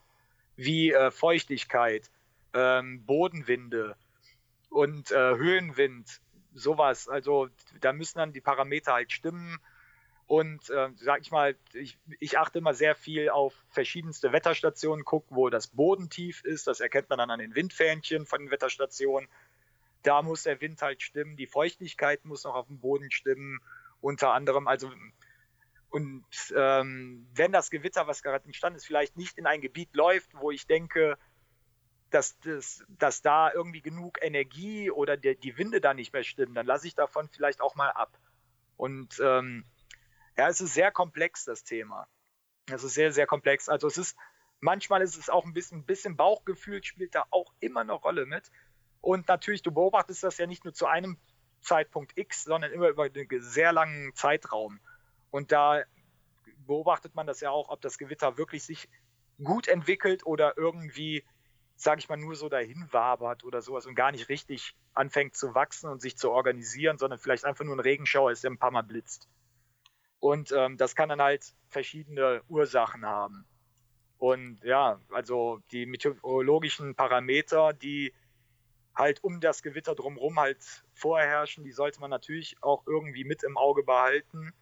wie äh, Feuchtigkeit, ähm, Bodenwinde und äh, Höhenwind, sowas. Also da müssen dann die Parameter halt stimmen. Und äh, sag ich mal, ich, ich, achte immer sehr viel auf verschiedenste Wetterstationen, gucke, wo das Bodentief ist. Das erkennt man dann an den Windfähnchen von den Wetterstationen. Da muss der Wind halt stimmen, die Feuchtigkeit muss noch auf dem Boden stimmen, unter anderem. Also und ähm, wenn das Gewitter, was gerade entstanden ist, vielleicht nicht in ein Gebiet läuft, wo ich denke, dass, das, dass da irgendwie genug Energie oder der, die Winde da nicht mehr stimmen, dann lasse ich davon vielleicht auch mal ab. Und ähm, ja, es ist sehr komplex, das Thema. Es ist sehr, sehr komplex. Also es ist, manchmal ist es auch ein bisschen, ein bisschen Bauchgefühl spielt da auch immer eine Rolle mit. Und natürlich, du beobachtest das ja nicht nur zu einem Zeitpunkt X, sondern immer über einen sehr langen Zeitraum. Und da beobachtet man das ja auch, ob das Gewitter wirklich sich gut entwickelt oder irgendwie, sage ich mal, nur so dahin wabert oder sowas und gar nicht richtig anfängt zu wachsen und sich zu organisieren, sondern vielleicht einfach nur ein Regenschauer ist, der ein paar Mal blitzt. Und ähm, das kann dann halt verschiedene Ursachen haben. Und ja, also die meteorologischen Parameter, die halt um das Gewitter drumherum halt vorherrschen, die sollte man natürlich auch irgendwie mit im Auge behalten.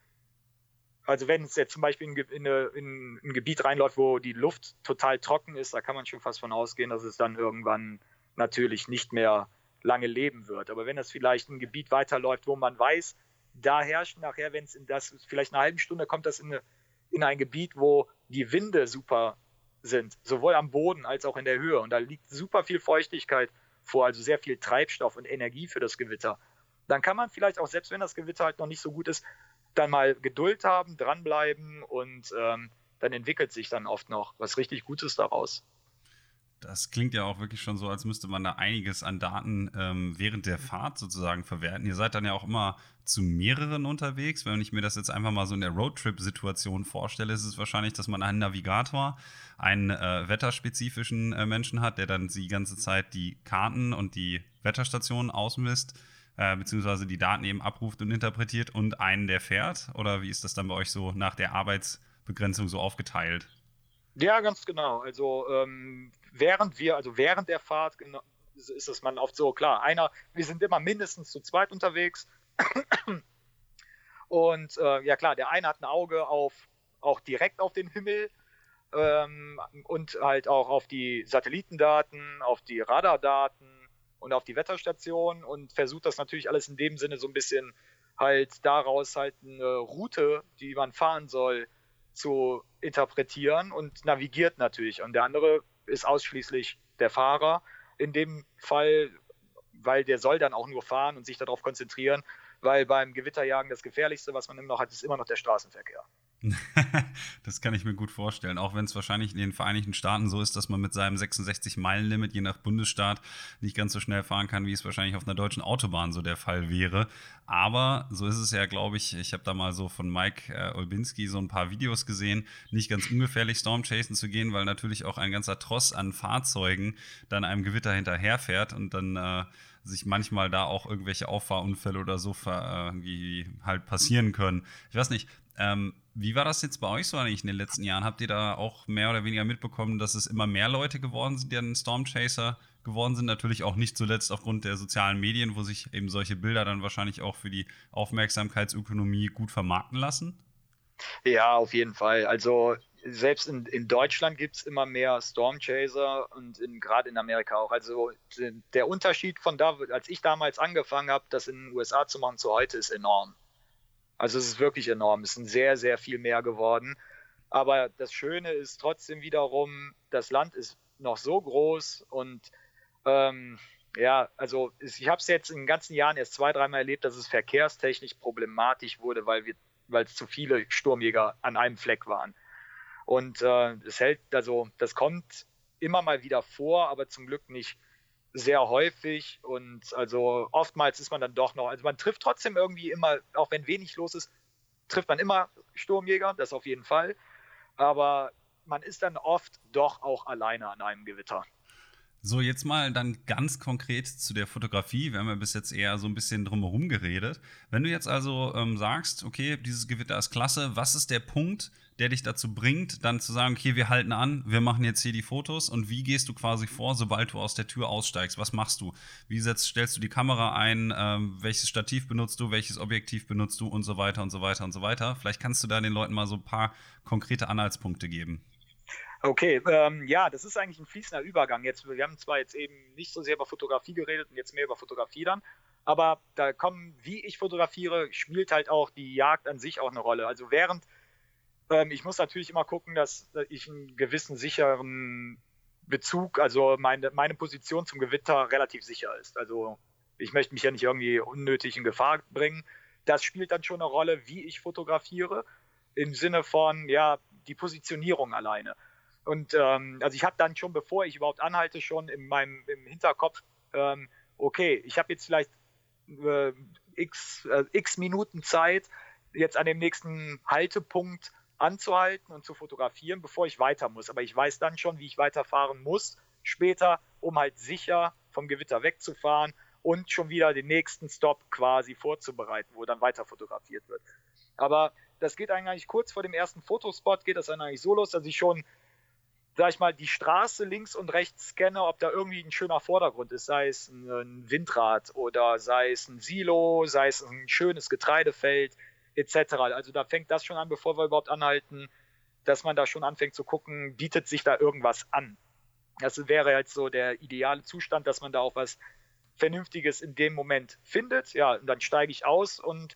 Also wenn es jetzt zum Beispiel in, in, in, ein Gebiet reinläuft, wo die Luft total trocken ist, da kann man schon fast von ausgehen, dass es dann irgendwann natürlich nicht mehr lange leben wird. Aber wenn es vielleicht ein Gebiet weiterläuft, wo man weiß, da herrscht nachher, wenn es in das, vielleicht eine halbe Stunde kommt das in, eine, in ein Gebiet, wo die Winde super sind, sowohl am Boden als auch in der Höhe. Und da liegt super viel Feuchtigkeit vor, also sehr viel Treibstoff und Energie für das Gewitter. Dann kann man vielleicht auch, selbst wenn das Gewitter halt noch nicht so gut ist, dann mal Geduld haben, dranbleiben und ähm, dann entwickelt sich dann oft noch was richtig Gutes daraus. Das klingt ja auch wirklich schon so, als müsste man da einiges an Daten ähm, während der Fahrt sozusagen verwerten. Ihr seid dann ja auch immer zu mehreren unterwegs. Wenn ich mir das jetzt einfach mal so in der Roadtrip-Situation vorstelle, ist es wahrscheinlich, dass man einen Navigator, einen äh, wetterspezifischen äh, Menschen hat, der dann die ganze Zeit die Karten und die Wetterstationen ausmisst äh, beziehungsweise die Daten eben abruft und interpretiert und einen, der fährt? Oder wie ist das dann bei euch so nach der Arbeitsbegrenzung so aufgeteilt? Ja, ganz genau. Also ähm, während wir, also während der Fahrt ist es man oft so, klar, einer, wir sind immer mindestens zu zweit unterwegs. (clears throat) Und äh, ja klar, der eine hat ein Auge auf auch direkt auf den Himmel ähm, und halt auch auf die Satellitendaten, auf die Radardaten und auf die Wetterstation und versucht das natürlich alles in dem Sinne so ein bisschen halt daraus halt eine Route, die man fahren soll, zu interpretieren und navigiert natürlich. Und der andere ist ausschließlich der Fahrer. In dem Fall, weil der soll dann auch nur fahren und sich darauf konzentrieren, weil beim Gewitterjagen das Gefährlichste, was man immer noch hat, ist immer noch der Straßenverkehr. Das kann ich mir gut vorstellen, auch wenn es wahrscheinlich in den Vereinigten Staaten so ist, dass man mit seinem 66-Meilen-Limit je nach Bundesstaat nicht ganz so schnell fahren kann, wie es wahrscheinlich auf einer deutschen Autobahn so der Fall wäre. Aber so ist es ja, glaube ich, ich habe da mal so von Mike äh, Olbinski so ein paar Videos gesehen, nicht ganz ungefährlich Stormchasen zu gehen, weil natürlich auch ein ganzer Tross an Fahrzeugen dann einem Gewitter hinterherfährt und dann äh, sich manchmal da auch irgendwelche Auffahrunfälle oder so irgendwie halt passieren können. Ich weiß nicht, ähm, wie war das jetzt bei euch so eigentlich in den letzten Jahren? Habt ihr da auch mehr oder weniger mitbekommen, dass es immer mehr Leute geworden sind, die dann Stormchaser geworden sind? Natürlich auch nicht zuletzt aufgrund der sozialen Medien, wo sich eben solche Bilder dann wahrscheinlich auch für die Aufmerksamkeitsökonomie gut vermarkten lassen? Ja, auf jeden Fall. Also selbst in, in Deutschland gibt es immer mehr Stormchaser und gerade in Amerika auch. Also der Unterschied von da, als ich damals angefangen habe, das in den USA zu machen, zu heute ist enorm. Also es ist wirklich enorm. Es sind sehr, sehr viel mehr geworden. Aber das Schöne ist trotzdem wiederum, das Land ist noch so groß und ähm, ja, also ich habe es jetzt in den ganzen Jahren erst zwei, dreimal erlebt, dass es verkehrstechnisch problematisch wurde, weil wir, weil es zu viele Sturmjäger an einem Fleck waren. Und äh, es hält, also das kommt immer mal wieder vor, aber zum Glück nicht sehr häufig. Und also oftmals ist man dann doch noch, also man trifft trotzdem irgendwie immer, auch wenn wenig los ist, trifft man immer Sturmjäger, das auf jeden Fall. Aber man ist dann oft doch auch alleine an einem Gewitter. So, jetzt mal dann ganz konkret zu der Fotografie. Wir haben ja bis jetzt eher so ein bisschen drumherum geredet. Wenn du jetzt also ähm, sagst, okay, dieses Gewitter ist klasse, was ist der Punkt, der dich dazu bringt, dann zu sagen, okay, wir halten an, wir machen jetzt hier die Fotos und wie gehst du quasi vor, sobald du aus der Tür aussteigst? Was machst du? Wie setzt, stellst du die Kamera ein? Ähm, welches Stativ benutzt du? Welches Objektiv benutzt du? Und so weiter und so weiter und so weiter. Vielleicht kannst du da den Leuten mal so ein paar konkrete Anhaltspunkte geben. Okay, ähm, ja, das ist eigentlich ein fließender Übergang. Jetzt, wir haben zwar jetzt eben nicht so sehr über Fotografie geredet und jetzt mehr über Fotografie dann, aber da kommen, wie ich fotografiere, spielt halt auch die Jagd an sich auch eine Rolle. Also während, ähm, ich muss natürlich immer gucken, dass ich einen gewissen sicheren Bezug, also meine, meine Position zum Gewitter relativ sicher ist. Also ich möchte mich ja nicht irgendwie unnötig in Gefahr bringen. Das spielt dann schon eine Rolle, wie ich fotografiere, im Sinne von, ja, die Positionierung alleine. Und ähm, also ich habe dann schon, bevor ich überhaupt anhalte, schon in meinem im Hinterkopf, ähm, okay, ich habe jetzt vielleicht äh, x, äh, x Minuten Zeit, jetzt an dem nächsten Haltepunkt anzuhalten und zu fotografieren, bevor ich weiter muss. Aber ich weiß dann schon, wie ich weiterfahren muss später, um halt sicher vom Gewitter wegzufahren und schon wieder den nächsten Stop quasi vorzubereiten, wo dann weiter fotografiert wird. Aber das geht eigentlich kurz vor dem ersten Fotospot, geht das dann eigentlich so los, dass ich schon sag ich mal, die Straße links und rechts scanne, ob da irgendwie ein schöner Vordergrund ist, sei es ein Windrad oder sei es ein Silo, sei es ein schönes Getreidefeld etc. Also da fängt das schon an, bevor wir überhaupt anhalten, dass man da schon anfängt zu gucken, bietet sich da irgendwas an. Das wäre jetzt so der ideale Zustand, dass man da auch was Vernünftiges in dem Moment findet. Ja, und dann steige ich aus und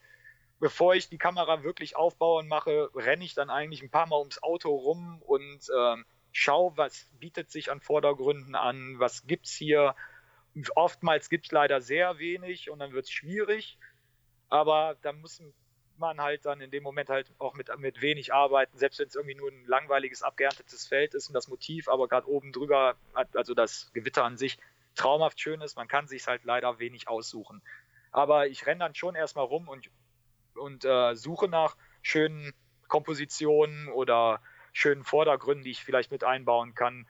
bevor ich die Kamera wirklich aufbaue und mache, renne ich dann eigentlich ein paar Mal ums Auto rum und ähm, schau, was bietet sich an Vordergründen an, was gibt es hier. Oftmals gibt es leider sehr wenig und dann wird es schwierig, aber da muss man halt dann in dem Moment halt auch mit, mit wenig arbeiten, selbst wenn es irgendwie nur ein langweiliges, abgeerntetes Feld ist und das Motiv aber gerade oben drüber, also das Gewitter an sich, traumhaft schön ist, man kann sich halt leider wenig aussuchen. Aber ich renne dann schon erstmal rum und, und äh, suche nach schönen Kompositionen oder schönen Vordergründen, die ich vielleicht mit einbauen kann.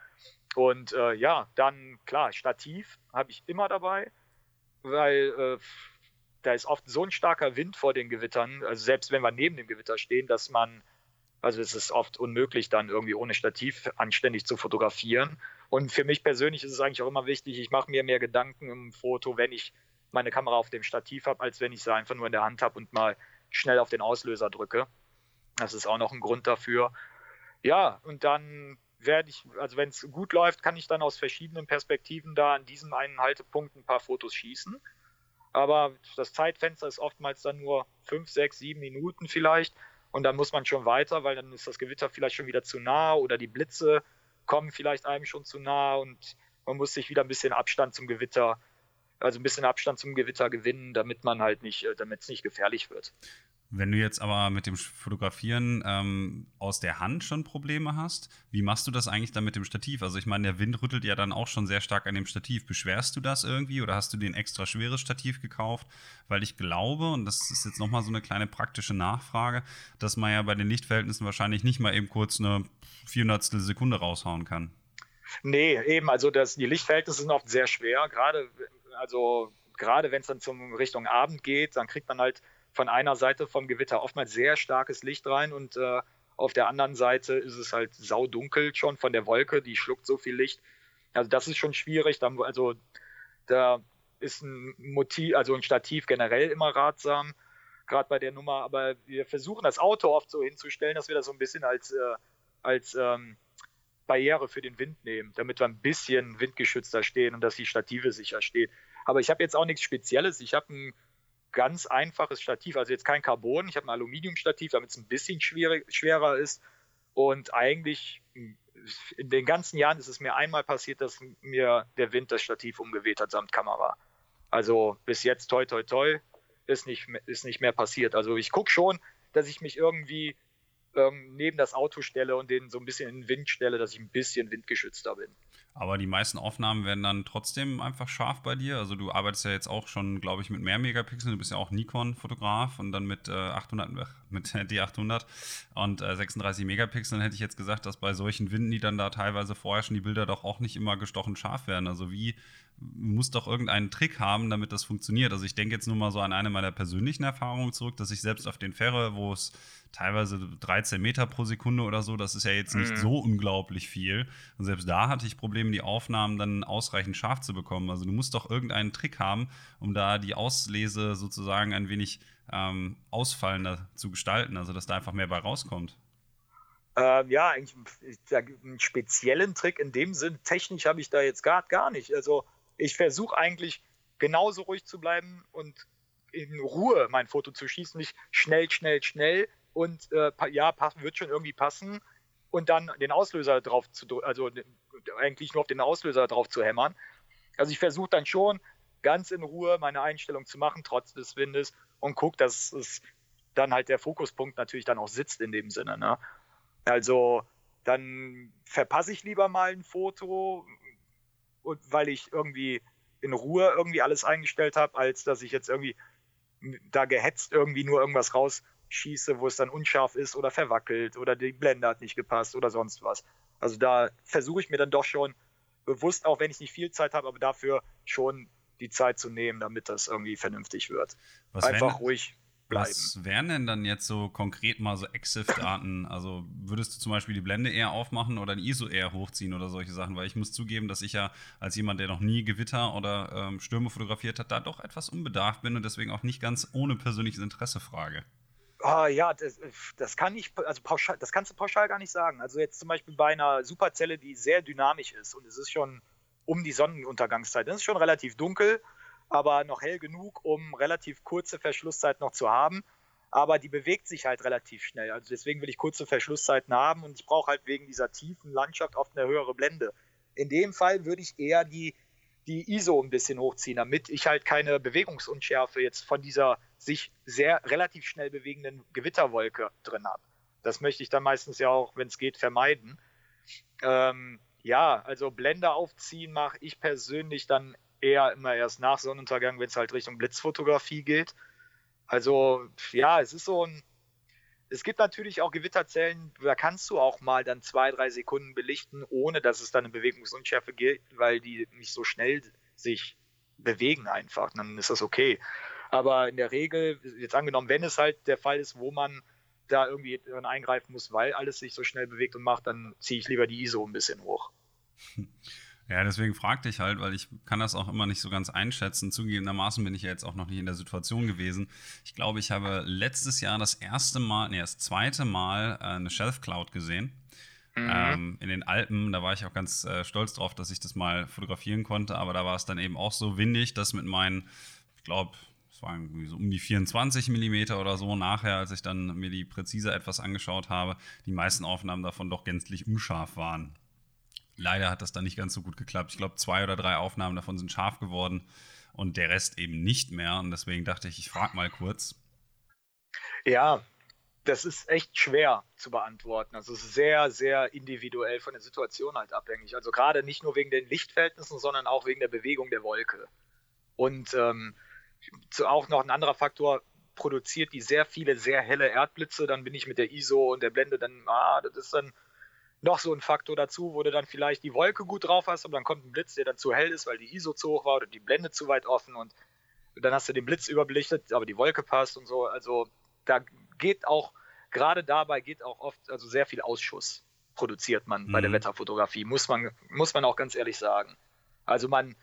Und äh, ja, dann klar, Stativ habe ich immer dabei, weil äh, da ist oft so ein starker Wind vor den Gewittern, also selbst wenn wir neben dem Gewitter stehen, dass man, also es ist oft unmöglich, dann irgendwie ohne Stativ anständig zu fotografieren. Und für mich persönlich ist es eigentlich auch immer wichtig, ich mache mir mehr Gedanken im Foto, wenn ich meine Kamera auf dem Stativ habe, als wenn ich sie einfach nur in der Hand habe und mal schnell auf den Auslöser drücke. Das ist auch noch ein Grund dafür. Ja, und dann werde ich, also wenn es gut läuft, kann ich dann aus verschiedenen Perspektiven da an diesem einen Haltepunkt ein paar Fotos schießen. Aber das Zeitfenster ist oftmals dann nur fünf, sechs, sieben Minuten vielleicht. Und dann muss man schon weiter, weil dann ist das Gewitter vielleicht schon wieder zu nah oder die Blitze kommen vielleicht einem schon zu nah und man muss sich wieder ein bisschen Abstand zum Gewitter, also ein bisschen Abstand zum Gewitter gewinnen, damit man halt nicht, äh, damit es nicht gefährlich wird. Wenn du jetzt aber mit dem Fotografieren ähm, aus der Hand schon Probleme hast, wie machst du das eigentlich dann mit dem Stativ? Also ich meine, der Wind rüttelt ja dann auch schon sehr stark an dem Stativ. Beschwerst du das irgendwie oder hast du den extra schweres Stativ gekauft? Weil ich glaube, und das ist jetzt nochmal so eine kleine praktische Nachfrage, dass man ja bei den Lichtverhältnissen wahrscheinlich nicht mal eben kurz eine 400 Sekunde raushauen kann. Nee, eben, also das, die Lichtverhältnisse sind oft sehr schwer, gerade also gerade wenn es dann zum Richtung Abend geht, dann kriegt man halt von einer Seite vom Gewitter oftmals sehr starkes Licht rein und äh, auf der anderen Seite ist es halt saudunkel schon von der Wolke, die schluckt so viel Licht. Also das ist schon schwierig. Dann, also da ist ein Motiv, also ein Stativ generell immer ratsam, gerade bei der Nummer. Aber wir versuchen das Auto oft so hinzustellen, dass wir das so ein bisschen als, äh, als ähm, Barriere für den Wind nehmen, damit wir ein bisschen windgeschützter stehen und dass die Stative sicher stehen. Aber ich habe jetzt auch nichts Spezielles. Ich habe ein ganz einfaches Stativ, also jetzt kein Carbon. Ich habe ein Aluminiumstativ, damit es ein bisschen schwierig, schwerer ist. Und eigentlich in den ganzen Jahren ist es mir einmal passiert, dass mir der Wind das Stativ umgeweht hat samt Kamera. Also bis jetzt toi toi toi ist nicht, ist nicht mehr passiert. Also ich gucke schon, dass ich mich irgendwie ähm, neben das Auto stelle und den so ein bisschen in den Wind stelle, dass ich ein bisschen windgeschützter bin. Aber die meisten Aufnahmen werden dann trotzdem einfach scharf bei dir. Also du arbeitest ja jetzt auch schon, glaube ich, mit mehr Megapixeln. Du bist ja auch Nikon-Fotograf und dann mit äh, 800, mit D800 und äh, 36 Megapixeln hätte ich jetzt gesagt, dass bei solchen Winden, die dann da teilweise vorherrschen, die Bilder doch auch nicht immer gestochen scharf werden. Also wie muss doch irgendeinen Trick haben, damit das funktioniert. Also ich denke jetzt nur mal so an eine meiner persönlichen Erfahrungen zurück, dass ich selbst auf den Fähre, wo es teilweise 13 Meter pro Sekunde oder so, das ist ja jetzt nicht mhm. so unglaublich viel. Und selbst da hatte ich Probleme, die Aufnahmen dann ausreichend scharf zu bekommen. Also du musst doch irgendeinen Trick haben, um da die Auslese sozusagen ein wenig ähm, ausfallender zu gestalten, also dass da einfach mehr bei rauskommt. Ähm, ja, eigentlich einen speziellen Trick in dem Sinn, technisch habe ich da jetzt gar, gar nicht. Also ich versuche eigentlich genauso ruhig zu bleiben und in Ruhe mein Foto zu schießen, nicht schnell, schnell, schnell und äh, ja, wird schon irgendwie passen und dann den Auslöser drauf zu, also eigentlich nur auf den Auslöser drauf zu hämmern. Also ich versuche dann schon ganz in Ruhe meine Einstellung zu machen, trotz des Windes und gucke, dass es dann halt der Fokuspunkt natürlich dann auch sitzt in dem Sinne. Ne? Also dann verpasse ich lieber mal ein Foto, weil ich irgendwie in Ruhe irgendwie alles eingestellt habe, als dass ich jetzt irgendwie da gehetzt irgendwie nur irgendwas rausschieße, wo es dann unscharf ist oder verwackelt oder die Blende hat nicht gepasst oder sonst was. Also da versuche ich mir dann doch schon bewusst, auch wenn ich nicht viel Zeit habe, aber dafür schon die Zeit zu nehmen, damit das irgendwie vernünftig wird. Was Einfach ruhig bleiben. Was wären denn dann jetzt so konkret mal so Exif-Daten? Also würdest du zum Beispiel die Blende eher aufmachen oder ein ISO eher hochziehen oder solche Sachen? Weil ich muss zugeben, dass ich ja als jemand, der noch nie Gewitter oder ähm, Stürme fotografiert hat, da doch etwas unbedarft bin und deswegen auch nicht ganz ohne persönliches Interesse frage. Ah, ja, das, das, kann ich, also pauschal, das kannst du pauschal gar nicht sagen. Also jetzt zum Beispiel bei einer Superzelle, die sehr dynamisch ist und es ist schon um die Sonnenuntergangszeit, es ist schon relativ dunkel aber noch hell genug, um relativ kurze Verschlusszeit noch zu haben. Aber die bewegt sich halt relativ schnell. Also deswegen will ich kurze Verschlusszeiten haben und ich brauche halt wegen dieser tiefen Landschaft oft eine höhere Blende. In dem Fall würde ich eher die, die ISO ein bisschen hochziehen, damit ich halt keine Bewegungsunschärfe jetzt von dieser sich sehr relativ schnell bewegenden Gewitterwolke drin habe. Das möchte ich dann meistens ja auch, wenn es geht, vermeiden. Ähm, ja, also Blende aufziehen mache ich persönlich dann eher immer erst nach Sonnenuntergang, wenn es halt Richtung Blitzfotografie geht. Also ja, es ist so ein. Es gibt natürlich auch Gewitterzellen, da kannst du auch mal dann zwei, drei Sekunden belichten, ohne dass es dann eine Bewegungsunschärfe gilt, weil die nicht so schnell sich bewegen einfach. Dann ist das okay. Aber in der Regel, jetzt angenommen, wenn es halt der Fall ist, wo man da irgendwie eingreifen muss, weil alles sich so schnell bewegt und macht, dann ziehe ich lieber die ISO ein bisschen hoch. (laughs) Ja, deswegen fragte ich halt, weil ich kann das auch immer nicht so ganz einschätzen. Zugegebenermaßen bin ich ja jetzt auch noch nicht in der Situation gewesen. Ich glaube, ich habe letztes Jahr das erste Mal, nee, das zweite Mal äh, eine Shelf Cloud gesehen. Mhm. Ähm, in den Alpen, da war ich auch ganz äh, stolz drauf, dass ich das mal fotografieren konnte, aber da war es dann eben auch so windig, dass mit meinen, ich glaube, es waren irgendwie so um die 24 Millimeter oder so nachher, als ich dann mir die präzise etwas angeschaut habe, die meisten Aufnahmen davon doch gänzlich unscharf waren. Leider hat das dann nicht ganz so gut geklappt. Ich glaube, zwei oder drei Aufnahmen davon sind scharf geworden und der Rest eben nicht mehr. Und deswegen dachte ich, ich frage mal kurz. Ja, das ist echt schwer zu beantworten. Also sehr, sehr individuell von der Situation halt abhängig. Also gerade nicht nur wegen den Lichtverhältnissen, sondern auch wegen der Bewegung der Wolke. Und ähm, auch noch ein anderer Faktor, produziert die sehr viele, sehr helle Erdblitze, dann bin ich mit der ISO und der Blende dann, ah, das ist dann noch so ein Faktor dazu, wo du dann vielleicht die Wolke gut drauf hast, aber dann kommt ein Blitz, der dann zu hell ist, weil die ISO zu hoch war oder die Blende zu weit offen und dann hast du den Blitz überbelichtet, aber die Wolke passt und so. Also da geht auch, gerade dabei geht auch oft, also sehr viel Ausschuss produziert man mhm. bei der mhm. Wetterfotografie, muss man, muss man auch ganz ehrlich sagen. Also man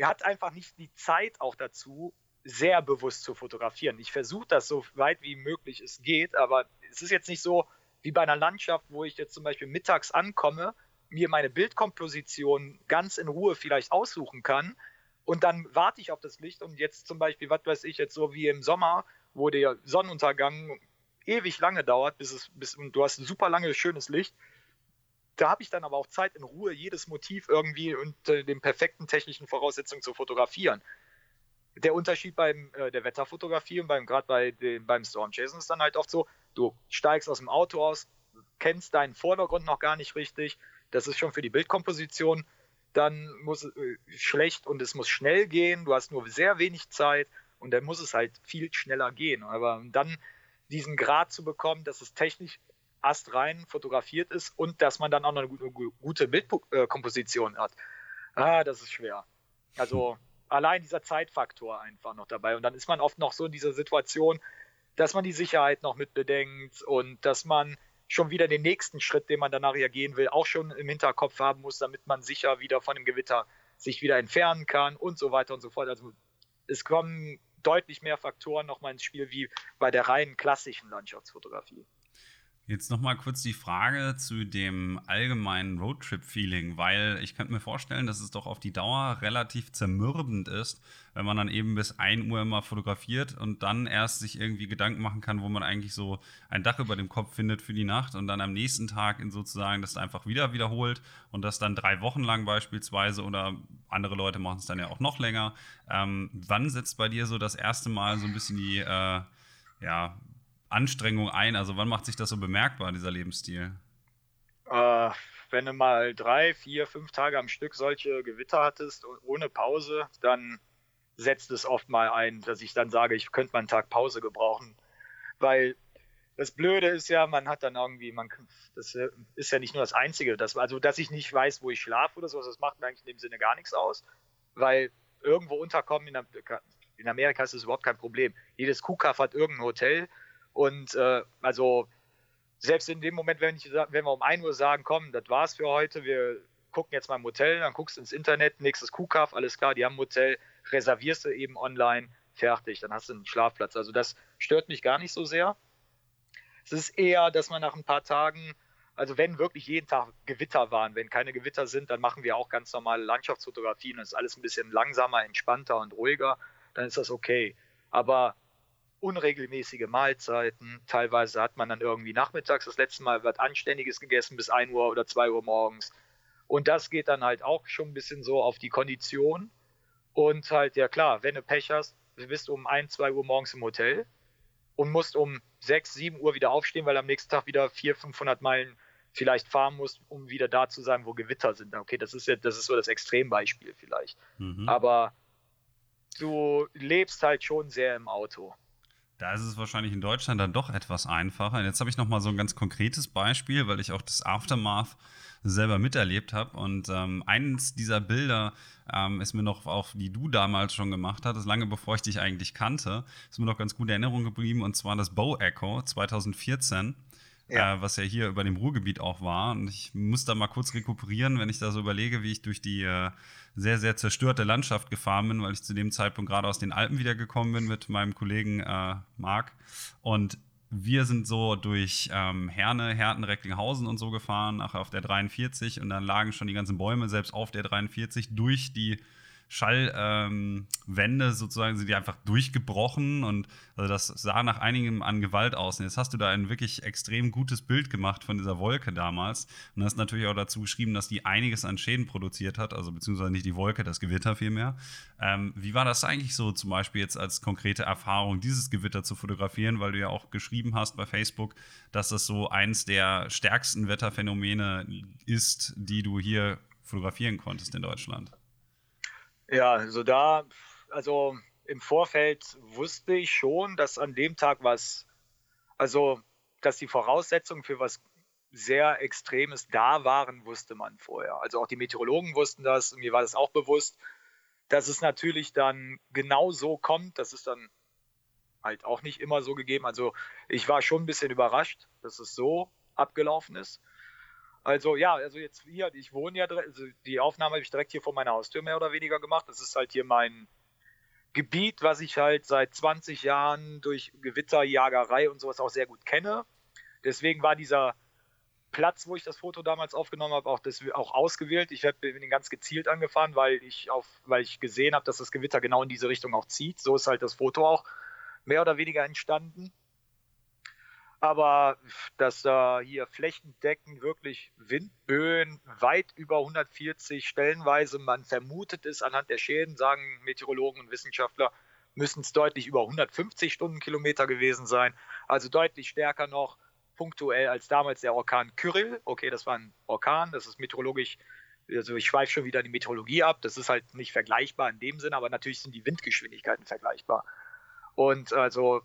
hat einfach nicht die Zeit auch dazu, sehr bewusst zu fotografieren. Ich versuche das so weit wie möglich es geht, aber es ist jetzt nicht so, wie bei einer Landschaft, wo ich jetzt zum Beispiel mittags ankomme, mir meine Bildkomposition ganz in Ruhe vielleicht aussuchen kann und dann warte ich auf das Licht und jetzt zum Beispiel, was weiß ich, jetzt so wie im Sommer, wo der Sonnenuntergang ewig lange dauert, bis es, bis, und du hast ein super langes, schönes Licht. Da habe ich dann aber auch Zeit in Ruhe, jedes Motiv irgendwie unter den perfekten technischen Voraussetzungen zu fotografieren. Der Unterschied beim äh, der Wetterfotografie und beim gerade bei dem, beim Storm Jason ist dann halt oft so, Du steigst aus dem Auto aus, kennst deinen Vordergrund noch gar nicht richtig. Das ist schon für die Bildkomposition dann muss äh, schlecht und es muss schnell gehen. Du hast nur sehr wenig Zeit und dann muss es halt viel schneller gehen. Aber dann diesen Grad zu bekommen, dass es technisch astrein fotografiert ist und dass man dann auch noch eine gute Bildkomposition hat, ah, das ist schwer. Also allein dieser Zeitfaktor einfach noch dabei. Und dann ist man oft noch so in dieser Situation, dass man die Sicherheit noch mit bedenkt und dass man schon wieder den nächsten Schritt, den man danach ja gehen will, auch schon im Hinterkopf haben muss, damit man sicher wieder von dem Gewitter sich wieder entfernen kann und so weiter und so fort. Also es kommen deutlich mehr Faktoren nochmal ins Spiel wie bei der reinen klassischen Landschaftsfotografie. Jetzt nochmal kurz die Frage zu dem allgemeinen Roadtrip-Feeling, weil ich könnte mir vorstellen, dass es doch auf die Dauer relativ zermürbend ist, wenn man dann eben bis 1 Uhr immer fotografiert und dann erst sich irgendwie Gedanken machen kann, wo man eigentlich so ein Dach über dem Kopf findet für die Nacht und dann am nächsten Tag in sozusagen das einfach wieder wiederholt und das dann drei Wochen lang beispielsweise oder andere Leute machen es dann ja auch noch länger. Ähm, wann setzt bei dir so das erste Mal so ein bisschen die, äh, ja, Anstrengung ein? Also wann macht sich das so bemerkbar, dieser Lebensstil? Äh, wenn du mal drei, vier, fünf Tage am Stück solche Gewitter hattest ohne Pause, dann setzt es oft mal ein, dass ich dann sage, ich könnte mal einen Tag Pause gebrauchen. Weil das Blöde ist ja, man hat dann irgendwie, man, das ist ja nicht nur das Einzige, dass, also dass ich nicht weiß, wo ich schlafe oder sowas, das macht mir eigentlich in dem Sinne gar nichts aus, weil irgendwo unterkommen in, in Amerika ist das überhaupt kein Problem. Jedes Kuhkaff hat irgendein Hotel, und äh, also selbst in dem Moment, wenn, ich, wenn wir um 1 Uhr sagen, komm, das war's für heute, wir gucken jetzt mal im Hotel, dann guckst du ins Internet, nächstes Kuhkaff, alles klar, die haben ein Hotel, reservierst du eben online, fertig, dann hast du einen Schlafplatz. Also das stört mich gar nicht so sehr. Es ist eher, dass man nach ein paar Tagen, also wenn wirklich jeden Tag Gewitter waren, wenn keine Gewitter sind, dann machen wir auch ganz normale Landschaftsfotografien, dann ist alles ein bisschen langsamer, entspannter und ruhiger, dann ist das okay. Aber unregelmäßige Mahlzeiten. Teilweise hat man dann irgendwie nachmittags das letzte Mal was Anständiges gegessen bis 1 Uhr oder 2 Uhr morgens. Und das geht dann halt auch schon ein bisschen so auf die Kondition. Und halt, ja klar, wenn du Pech hast, bist du um 1, 2 Uhr morgens im Hotel und musst um 6, 7 Uhr wieder aufstehen, weil am nächsten Tag wieder 400, 500 Meilen vielleicht fahren musst, um wieder da zu sein, wo Gewitter sind. Okay, das ist ja, das ist so das Extrembeispiel vielleicht. Mhm. Aber du lebst halt schon sehr im Auto. Da ist es wahrscheinlich in Deutschland dann doch etwas einfacher. Jetzt habe ich noch mal so ein ganz konkretes Beispiel, weil ich auch das Aftermath selber miterlebt habe. Und ähm, eines dieser Bilder ähm, ist mir noch auf, die du damals schon gemacht hattest, lange bevor ich dich eigentlich kannte, ist mir noch ganz gut in Erinnerung geblieben. Und zwar das Bow Echo 2014. Ja. Äh, was ja hier über dem Ruhrgebiet auch war. Und ich muss da mal kurz rekuperieren, wenn ich da so überlege, wie ich durch die äh, sehr, sehr zerstörte Landschaft gefahren bin, weil ich zu dem Zeitpunkt gerade aus den Alpen wiedergekommen bin mit meinem Kollegen äh, Marc. Und wir sind so durch ähm, Herne, Herten, Recklinghausen und so gefahren, nachher auf der 43 und dann lagen schon die ganzen Bäume selbst auf der 43 durch die Schallwände ähm, sozusagen sind die einfach durchgebrochen und also das sah nach einigem an Gewalt aus. Und jetzt hast du da ein wirklich extrem gutes Bild gemacht von dieser Wolke damals und hast natürlich auch dazu geschrieben, dass die einiges an Schäden produziert hat, also beziehungsweise nicht die Wolke, das Gewitter vielmehr. Ähm, wie war das eigentlich so zum Beispiel jetzt als konkrete Erfahrung, dieses Gewitter zu fotografieren, weil du ja auch geschrieben hast bei Facebook, dass das so eins der stärksten Wetterphänomene ist, die du hier fotografieren konntest in Deutschland? Ja, also da, also im Vorfeld wusste ich schon, dass an dem Tag was, also dass die Voraussetzungen für was sehr Extremes da waren, wusste man vorher. Also auch die Meteorologen wussten das, mir war das auch bewusst, dass es natürlich dann genau so kommt, das ist dann halt auch nicht immer so gegeben. Also ich war schon ein bisschen überrascht, dass es so abgelaufen ist. Also ja, also jetzt hier, ich wohne ja, also die Aufnahme habe ich direkt hier vor meiner Haustür mehr oder weniger gemacht. Das ist halt hier mein Gebiet, was ich halt seit 20 Jahren durch Gewitterjagerei und sowas auch sehr gut kenne. Deswegen war dieser Platz, wo ich das Foto damals aufgenommen habe, auch, das, auch ausgewählt. Ich bin ganz gezielt angefahren, weil ich, auf, weil ich gesehen habe, dass das Gewitter genau in diese Richtung auch zieht. So ist halt das Foto auch mehr oder weniger entstanden. Aber dass da hier flächendeckend wirklich Windböen weit über 140 stellenweise, man vermutet es anhand der Schäden, sagen Meteorologen und Wissenschaftler, müssen es deutlich über 150 Stundenkilometer gewesen sein. Also deutlich stärker noch punktuell als damals der Orkan Kyrill. Okay, das war ein Orkan, das ist meteorologisch, also ich schweife schon wieder die Meteorologie ab. Das ist halt nicht vergleichbar in dem Sinne, aber natürlich sind die Windgeschwindigkeiten vergleichbar. Und also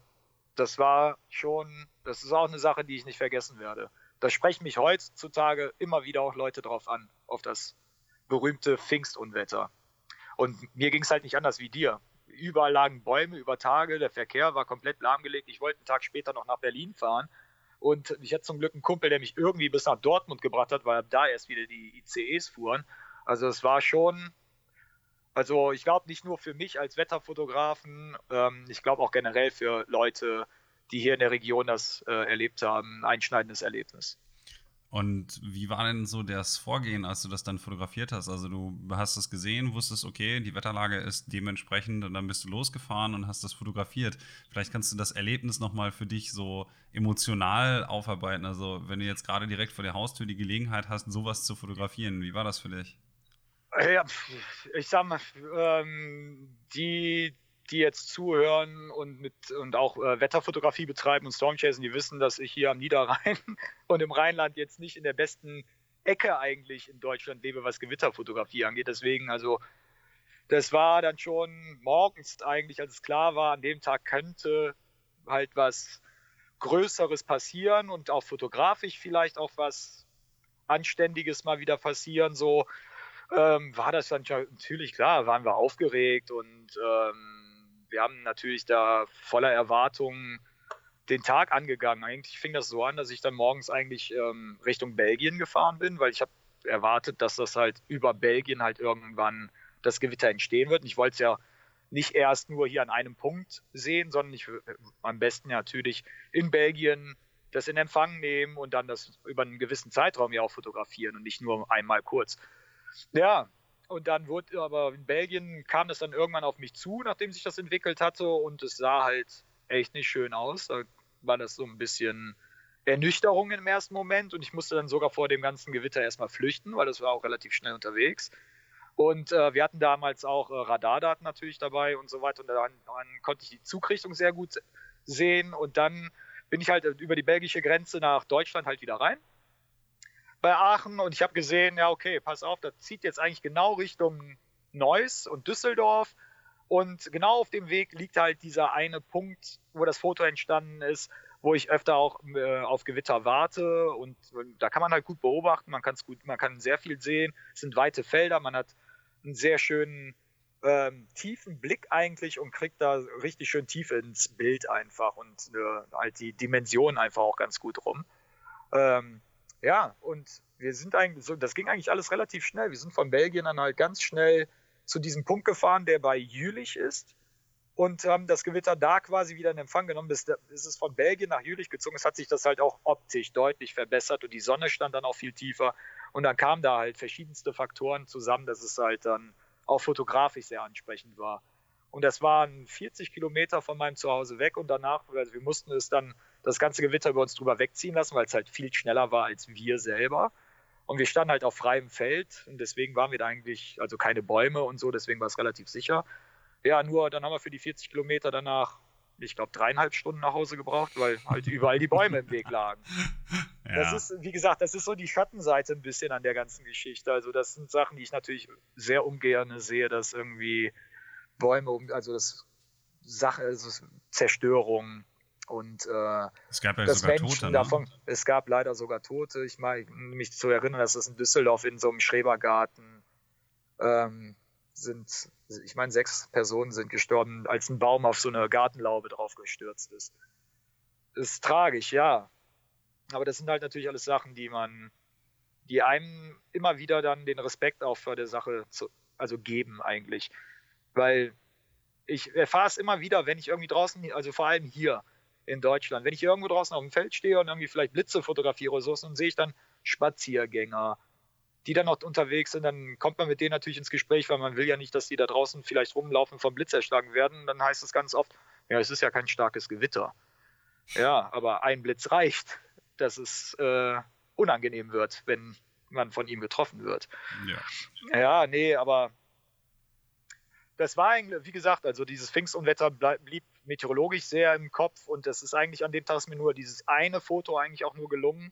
das war schon, das ist auch eine Sache, die ich nicht vergessen werde. Da sprechen mich heutzutage immer wieder auch Leute drauf an, auf das berühmte Pfingstunwetter. Und mir ging es halt nicht anders wie dir. Überall lagen Bäume über Tage, der Verkehr war komplett lahmgelegt. Ich wollte einen Tag später noch nach Berlin fahren. Und ich hatte zum Glück einen Kumpel, der mich irgendwie bis nach Dortmund gebracht hat, weil da erst wieder die ICEs fuhren. Also es war schon, also ich glaube nicht nur für mich als Wetterfotografen, ähm, ich glaube auch generell für Leute, die hier in der Region das äh, erlebt haben, ein einschneidendes Erlebnis. Und wie war denn so das Vorgehen, als du das dann fotografiert hast? Also du hast es gesehen, wusstest, okay, die Wetterlage ist dementsprechend und dann bist du losgefahren und hast das fotografiert. Vielleicht kannst du das Erlebnis nochmal für dich so emotional aufarbeiten. Also wenn du jetzt gerade direkt vor der Haustür die Gelegenheit hast, sowas zu fotografieren, wie war das für dich? Ja, ich sag mal, ähm, die, die jetzt zuhören und mit und auch äh, Wetterfotografie betreiben und Stormchasen, die wissen, dass ich hier am Niederrhein (laughs) und im Rheinland jetzt nicht in der besten Ecke eigentlich in Deutschland lebe, was Gewitterfotografie angeht. Deswegen, also, das war dann schon morgens eigentlich, als es klar war, an dem Tag könnte halt was Größeres passieren und auch fotografisch vielleicht auch was Anständiges mal wieder passieren. So, ähm, war das dann natürlich klar, waren wir aufgeregt und ähm, wir haben natürlich da voller Erwartungen den Tag angegangen. Eigentlich fing das so an, dass ich dann morgens eigentlich ähm, Richtung Belgien gefahren bin, weil ich habe erwartet, dass das halt über Belgien halt irgendwann das Gewitter entstehen wird. Und ich wollte es ja nicht erst nur hier an einem Punkt sehen, sondern ich äh, am besten natürlich in Belgien das in Empfang nehmen und dann das über einen gewissen Zeitraum ja auch fotografieren und nicht nur einmal kurz. Ja, und dann wurde aber in Belgien kam das dann irgendwann auf mich zu, nachdem sich das entwickelt hatte. Und es sah halt echt nicht schön aus. Da war das so ein bisschen Ernüchterung im ersten Moment. Und ich musste dann sogar vor dem ganzen Gewitter erstmal flüchten, weil das war auch relativ schnell unterwegs. Und äh, wir hatten damals auch äh, Radardaten natürlich dabei und so weiter. Und dann, dann konnte ich die Zugrichtung sehr gut sehen. Und dann bin ich halt über die belgische Grenze nach Deutschland halt wieder rein bei Aachen und ich habe gesehen, ja, okay, pass auf, das zieht jetzt eigentlich genau Richtung Neuss und Düsseldorf. Und genau auf dem Weg liegt halt dieser eine Punkt, wo das Foto entstanden ist, wo ich öfter auch äh, auf Gewitter warte und da kann man halt gut beobachten, man kann es gut, man kann sehr viel sehen, es sind weite Felder, man hat einen sehr schönen ähm, tiefen Blick eigentlich und kriegt da richtig schön tief ins Bild einfach und äh, halt die Dimension einfach auch ganz gut rum. Ähm, ja, und wir sind eigentlich so, das ging eigentlich alles relativ schnell. Wir sind von Belgien dann halt ganz schnell zu diesem Punkt gefahren, der bei Jülich ist und haben das Gewitter da quasi wieder in Empfang genommen, bis, bis es von Belgien nach Jülich gezogen ist, hat sich das halt auch optisch deutlich verbessert und die Sonne stand dann auch viel tiefer und dann kamen da halt verschiedenste Faktoren zusammen, dass es halt dann auch fotografisch sehr ansprechend war. Und das waren 40 Kilometer von meinem Zuhause weg und danach, also wir mussten es dann das ganze Gewitter über uns drüber wegziehen lassen, weil es halt viel schneller war als wir selber. Und wir standen halt auf freiem Feld und deswegen waren wir da eigentlich, also keine Bäume und so, deswegen war es relativ sicher. Ja, nur dann haben wir für die 40 Kilometer danach, ich glaube, dreieinhalb Stunden nach Hause gebraucht, weil halt überall die Bäume im Weg lagen. (laughs) Ja. Das ist, wie gesagt, das ist so die Schattenseite ein bisschen an der ganzen Geschichte. Also das sind Sachen, die ich natürlich sehr ungern sehe, dass irgendwie Bäume, also das Sache, also Zerstörung und äh, es gab ja sogar Menschen Tote, ne? davon, es gab leider sogar Tote. Ich meine, mich zu erinnern, dass das in Düsseldorf in so einem Schrebergarten ähm, sind, ich meine, sechs Personen sind gestorben, als ein Baum auf so eine Gartenlaube draufgestürzt ist. Ist tragisch, ja. Aber das sind halt natürlich alles Sachen, die man, die einem immer wieder dann den Respekt auch vor der Sache zu, also geben eigentlich. Weil ich erfahre es immer wieder, wenn ich irgendwie draußen, also vor allem hier in Deutschland, wenn ich irgendwo draußen auf dem Feld stehe und irgendwie vielleicht Blitze fotografiere oder so, dann sehe ich dann Spaziergänger, die dann noch unterwegs sind, dann kommt man mit denen natürlich ins Gespräch, weil man will ja nicht, dass die da draußen vielleicht rumlaufen, vom Blitz erschlagen werden. Dann heißt es ganz oft, ja, es ist ja kein starkes Gewitter. Ja, aber ein Blitz reicht, dass es äh, unangenehm wird, wenn man von ihm getroffen wird. Ja, ja nee, aber das war eigentlich, wie gesagt, also dieses Pfingstunwetter blieb meteorologisch sehr im Kopf und das ist eigentlich an dem Tag mir nur dieses eine Foto eigentlich auch nur gelungen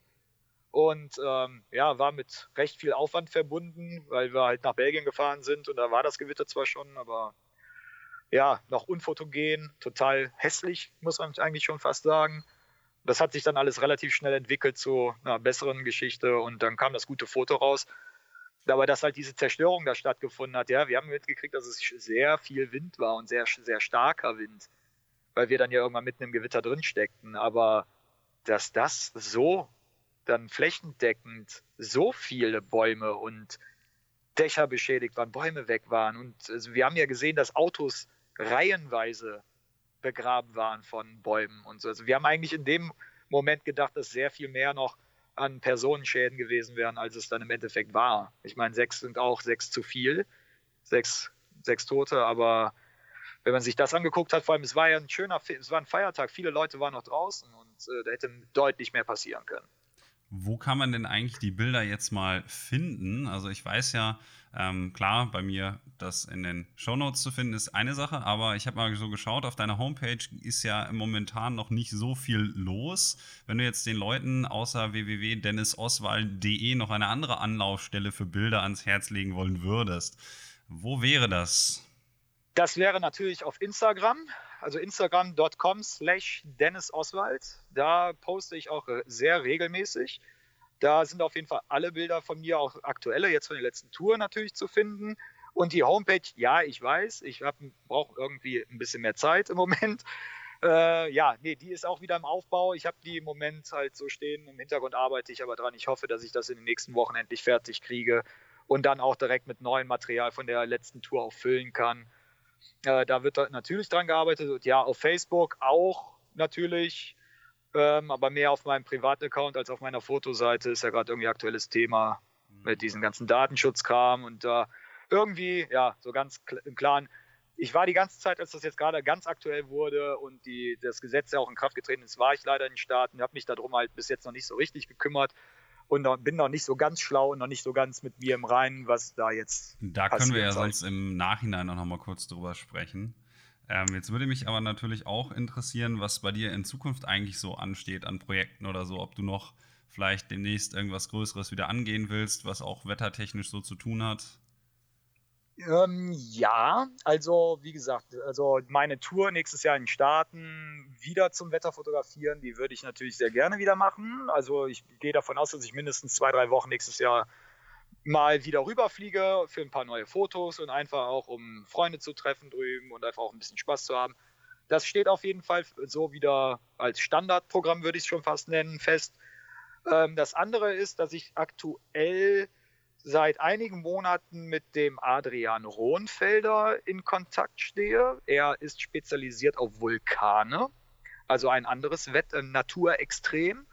und ähm, ja, war mit recht viel Aufwand verbunden, weil wir halt nach Belgien gefahren sind und da war das Gewitter zwar schon, aber ja, noch unfotogen, total hässlich, muss man eigentlich schon fast sagen. Das hat sich dann alles relativ schnell entwickelt zu einer besseren Geschichte und dann kam das gute Foto raus. Aber dass halt diese Zerstörung da stattgefunden hat, ja, wir haben mitgekriegt, dass es sehr viel Wind war und sehr, sehr starker Wind, weil wir dann ja irgendwann mitten im Gewitter drin steckten. Aber dass das so dann flächendeckend so viele Bäume und Dächer beschädigt waren, Bäume weg waren. Und also wir haben ja gesehen, dass Autos reihenweise begraben waren von Bäumen und so. Also wir haben eigentlich in dem Moment gedacht, dass sehr viel mehr noch an Personenschäden gewesen wären, als es dann im Endeffekt war. Ich meine, sechs sind auch sechs zu viel, sechs, sechs Tote, aber wenn man sich das angeguckt hat, vor allem es war ja ein schöner, es war ein Feiertag, viele Leute waren noch draußen und äh, da hätte deutlich mehr passieren können. Wo kann man denn eigentlich die Bilder jetzt mal finden? Also ich weiß ja, ähm, klar, bei mir das in den Shownotes zu finden ist eine Sache, aber ich habe mal so geschaut, auf deiner Homepage ist ja momentan noch nicht so viel los. Wenn du jetzt den Leuten außer www.dennisoswald.de noch eine andere Anlaufstelle für Bilder ans Herz legen wollen würdest, wo wäre das? Das wäre natürlich auf Instagram also instagram.com slash Dennis Oswald. Da poste ich auch äh, sehr regelmäßig. Da sind auf jeden Fall alle Bilder von mir, auch aktuelle, jetzt von der letzten Tour natürlich zu finden. Und die Homepage, ja, ich weiß, ich brauche irgendwie ein bisschen mehr Zeit im Moment. (laughs) Äh, ja, nee, die ist auch wieder im Aufbau. Ich habe die im Moment halt so stehen. Im Hintergrund arbeite ich aber dran. Ich hoffe, dass ich das in den nächsten Wochen endlich fertig kriege und dann auch direkt mit neuem Material von der letzten Tour auch füllen kann. Äh, da wird natürlich dran gearbeitet. Und ja, auf Facebook auch natürlich, ähm, aber mehr auf meinem privaten Account als auf meiner Fotoseite ist ja gerade irgendwie aktuelles Thema mit diesem ganzen Datenschutzkram und da äh, irgendwie, ja, so ganz im Klaren. Ich war die ganze Zeit, als das jetzt gerade ganz aktuell wurde und die, das Gesetz ja auch in Kraft getreten ist, war ich leider in den Staaten, habe mich darum halt bis jetzt noch nicht so richtig gekümmert und bin noch nicht so ganz schlau und noch nicht so ganz mit mir im Reinen, was da jetzt. Da können wir ja soll. sonst im Nachhinein noch mal kurz drüber sprechen. Ähm, jetzt würde mich aber natürlich auch interessieren, was bei dir in Zukunft eigentlich so ansteht an Projekten oder so, ob du noch vielleicht demnächst irgendwas Größeres wieder angehen willst, was auch wettertechnisch so zu tun hat. Ähm, ja, also wie gesagt, also meine Tour nächstes Jahr in den Staaten wieder zum Wetterfotografieren, die würde ich natürlich sehr gerne wieder machen. Also ich gehe davon aus, dass ich mindestens zwei, drei Wochen nächstes Jahr mal wieder rüberfliege für ein paar neue Fotos und einfach auch um Freunde zu treffen drüben und einfach auch ein bisschen Spaß zu haben. Das steht auf jeden Fall so wieder als Standardprogramm, würde ich es schon fast nennen, fest. Ähm, das andere ist, dass ich aktuell seit einigen Monaten mit dem Adrian Rohnfelder in Kontakt stehe. Er ist spezialisiert auf Vulkane, also ein anderes Wetter, Naturextrem.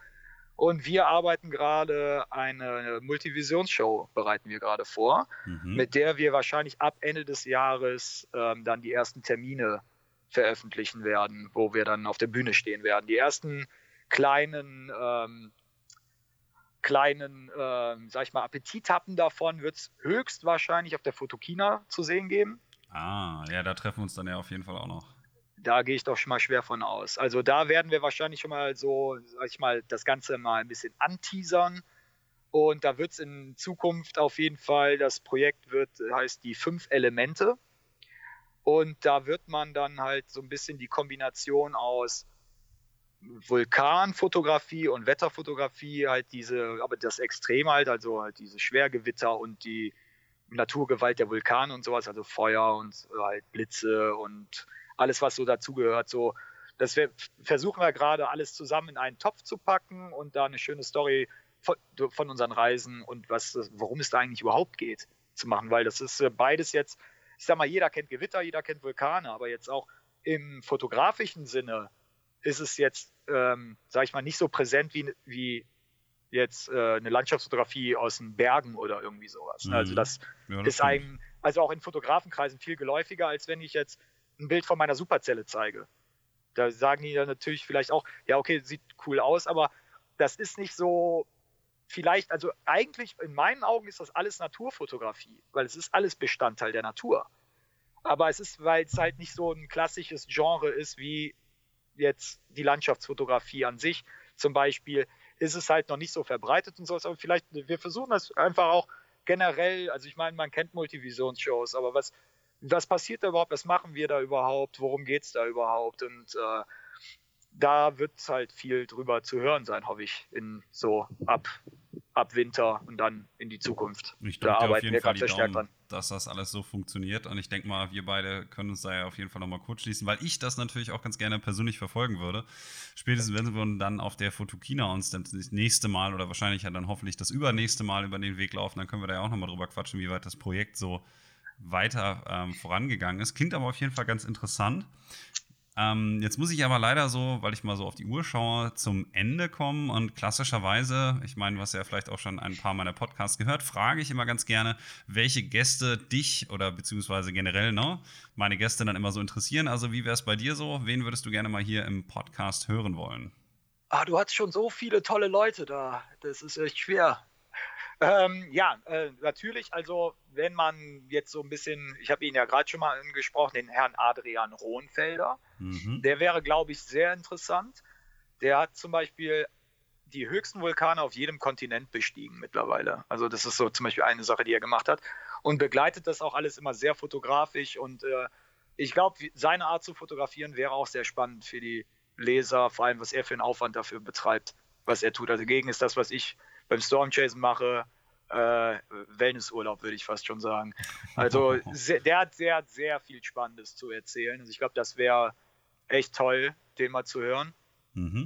Und wir arbeiten gerade eine Multivisionsshow, bereiten wir gerade vor, mhm. mit der wir wahrscheinlich ab Ende des Jahres ähm, dann die ersten Termine veröffentlichen werden, wo wir dann auf der Bühne stehen werden. Die ersten kleinen ähm, kleinen, äh, sag ich mal, Appetithappen davon wird es höchstwahrscheinlich auf der Fotokina zu sehen geben. Ah, ja, da treffen wir uns dann ja auf jeden Fall auch noch. Da gehe ich doch schon mal schwer von aus. Also da werden wir wahrscheinlich schon mal so, sag ich mal, das Ganze mal ein bisschen anteasern. Und da wird es in Zukunft auf jeden Fall, das Projekt wird, heißt die fünf Elemente. Und da wird man dann halt so ein bisschen die Kombination aus Vulkanfotografie und Wetterfotografie halt diese, aber das Extrem halt, also halt diese Schwergewitter und die Naturgewalt der Vulkane und sowas, also Feuer und halt Blitze und alles, was so dazugehört, so, das wir, versuchen wir gerade alles zusammen in einen Topf zu packen und da eine schöne Story von, von unseren Reisen und was, worum es da eigentlich überhaupt geht, zu machen, weil das ist äh, beides jetzt, ich sag mal, jeder kennt Gewitter, jeder kennt Vulkane, aber jetzt auch im fotografischen Sinne ist es jetzt, ähm, sage ich mal, nicht so präsent wie, wie jetzt äh, eine Landschaftsfotografie aus den Bergen oder irgendwie sowas. Mhm. Also das, ja, das ist ein, also auch in Fotografenkreisen viel geläufiger, als wenn ich jetzt ein Bild von meiner Superzelle zeige. Da sagen die dann natürlich vielleicht auch, ja, okay, sieht cool aus, aber das ist nicht so, vielleicht, also eigentlich in meinen Augen ist das alles Naturfotografie, weil es ist alles Bestandteil der Natur. Aber es ist, weil es halt nicht so ein klassisches Genre ist wie jetzt die Landschaftsfotografie an sich. Zum Beispiel, ist es halt noch nicht so verbreitet und so. Aber vielleicht, wir versuchen das einfach auch generell, also ich meine, man kennt Multivisionsshows, aber was, was passiert da überhaupt, was machen wir da überhaupt, worum geht es da überhaupt? Und äh, da wird halt viel drüber zu hören sein, hoffe ich, in so ab ab Winter und dann in die Zukunft. Ich da arbeiten wir gerade sehr stark dran. Dass das alles so funktioniert. Und ich denke mal, wir beide können uns da ja auf jeden Fall nochmal kurz schließen, weil ich das natürlich auch ganz gerne persönlich verfolgen würde. Spätestens, wenn wir dann auf der Fotokina uns das nächste Mal oder wahrscheinlich ja dann hoffentlich das übernächste Mal über den Weg laufen, dann können wir da ja auch nochmal drüber quatschen, wie weit das Projekt so weiter ähm, vorangegangen ist. Klingt aber auf jeden Fall ganz interessant. Ähm, jetzt muss ich aber leider so, weil ich mal so auf die Uhr schaue, zum Ende kommen. Und klassischerweise, ich meine, was ja vielleicht auch schon ein paar meiner Podcasts gehört, frage ich immer ganz gerne, welche Gäste dich oder beziehungsweise generell ne, meine Gäste dann immer so interessieren. Also wie wäre es bei dir so? Wen würdest du gerne mal hier im Podcast hören wollen? Ah, du hast schon so viele tolle Leute da. Das ist echt schwer. Ähm, ja, äh, natürlich. Also, wenn man jetzt so ein bisschen, ich habe ihn ja gerade schon mal angesprochen, den Herrn Adrian Rohnfelder, mhm. der wäre, glaube ich, sehr interessant. Der hat zum Beispiel die höchsten Vulkane auf jedem Kontinent bestiegen mittlerweile. Also, das ist so zum Beispiel eine Sache, die er gemacht hat. Und begleitet das auch alles immer sehr fotografisch. Und äh, ich glaube, seine Art zu fotografieren wäre auch sehr spannend für die Leser, vor allem was er für einen Aufwand dafür betreibt, was er tut. Also, dagegen ist das, was ich beim Stormchasen mache, äh, Wellnessurlaub, würde ich fast schon sagen. Also (laughs) sehr, der hat sehr, sehr viel Spannendes zu erzählen. Also ich glaube, das wäre echt toll, den mal zu hören. Mhm.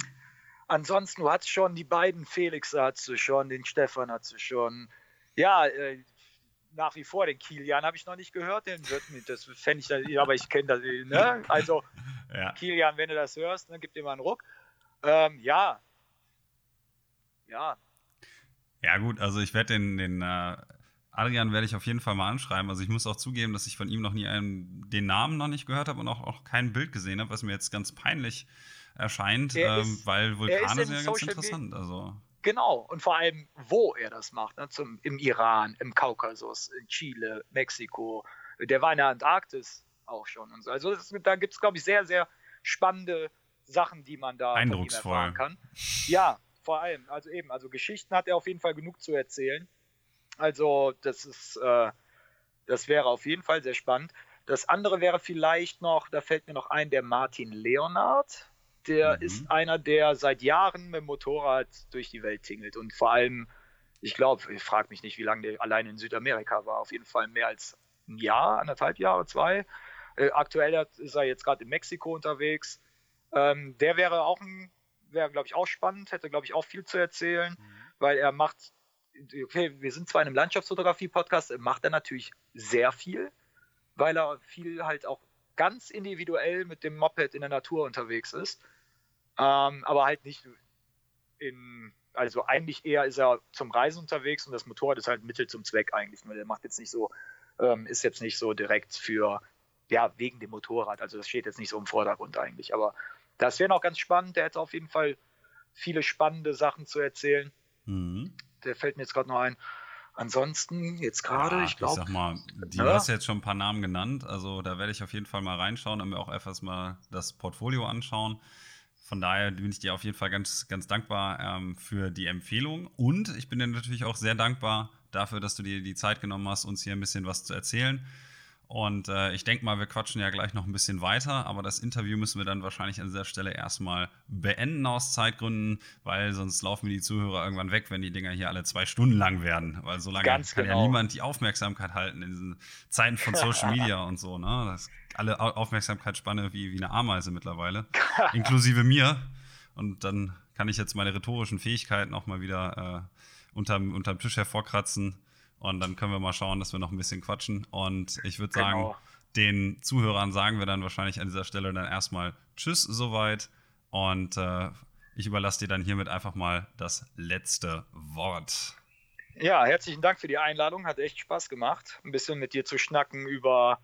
Ansonsten, du hattest schon die beiden Felix hast du schon, den Stefan hast du schon. Ja, äh, nach wie vor, den Kilian habe ich noch nicht gehört, den wird mir, das fände ich, aber ich kenne das, ne? Also, (laughs) ja. Kilian, wenn du das hörst, ne, gib dir mal einen Ruck. Ähm, ja. Ja, ja, gut, also ich werde den, den äh, Adrian werde ich auf jeden Fall mal anschreiben. Also ich muss auch zugeben, dass ich von ihm noch nie einen, den Namen noch nicht gehört habe und auch, auch kein Bild gesehen habe, was mir jetzt ganz peinlich erscheint, ähm, ist, weil Vulkane sind ja ganz interessant. Also. Genau, und vor allem, wo er das macht. Ne? Zum, Im Iran, im Kaukasus, in Chile, Mexiko. Der war in der Antarktis auch schon und so. Also das, da gibt es, glaube ich, sehr, sehr spannende Sachen, die man da Eindrucksvoll. kann. Ja, vor allem, also eben, also Geschichten hat er auf jeden Fall genug zu erzählen. Also, das ist, äh, Das wäre auf jeden Fall sehr spannend. Das andere wäre vielleicht noch, da fällt mir noch ein, der Martin Leonard. Der mhm. ist einer, der seit Jahren mit dem Motorrad durch die Welt tingelt und vor allem, ich glaube, ich frage mich nicht, wie lange der allein in Südamerika war, auf jeden Fall mehr als ein Jahr, anderthalb Jahre, zwei. Äh, aktuell ist er jetzt gerade in Mexiko unterwegs. Ähm, der wäre auch ein, wäre glaube ich auch spannend, hätte glaube ich auch viel zu erzählen, mhm. weil er macht, okay, wir sind zwar in einem Landschaftsfotografie-Podcast, macht er natürlich sehr viel weil er viel halt auch ganz individuell mit dem Moped in der Natur unterwegs ist. Ähm, aber halt nicht in, also eigentlich eher ist er zum Reisen unterwegs und das Motorrad ist halt Mittel zum Zweck eigentlich, weil er macht jetzt nicht so, ähm, ist jetzt nicht so direkt für, ja, wegen dem Motorrad, also das steht jetzt nicht so im Vordergrund eigentlich, aber das wäre noch ganz spannend, der hätte auf jeden Fall viele spannende Sachen zu erzählen. Mhm. Der fällt mir jetzt gerade noch ein. Ansonsten, jetzt gerade, ja, ich glaube. Ich sag mal, du ja? hast jetzt schon ein paar Namen genannt. Also da werde ich auf jeden Fall mal reinschauen und mir auch etwas mal das Portfolio anschauen. Von daher bin ich dir auf jeden Fall ganz, ganz dankbar ähm, für die Empfehlung. Und ich bin dir natürlich auch sehr dankbar dafür, dass du dir die Zeit genommen hast, uns hier ein bisschen was zu erzählen. Und äh, ich denke mal, wir quatschen ja gleich noch ein bisschen weiter, aber das Interview müssen wir dann wahrscheinlich an dieser Stelle erstmal beenden aus Zeitgründen, weil sonst laufen mir die Zuhörer irgendwann weg, wenn die Dinger hier alle zwei Stunden lang werden. Weil so lange Ganz kann genau. ja niemand die Aufmerksamkeit halten in diesen Zeiten von Social (laughs) Media und so. Ne? Das alle Aufmerksamkeitsspanne wie, wie eine Ameise mittlerweile, (laughs) inklusive mir. Und dann kann ich jetzt meine rhetorischen Fähigkeiten auch mal wieder äh, unterm, unterm Tisch hervorkratzen und dann können wir mal schauen, dass wir noch ein bisschen quatschen. Und ich würde sagen, genau. den Zuhörern sagen wir dann wahrscheinlich an dieser Stelle dann erstmal Tschüss soweit. Und äh, ich überlasse dir dann hiermit einfach mal das letzte Wort. Ja, herzlichen Dank für die Einladung. Hat echt Spaß gemacht, ein bisschen mit dir zu schnacken über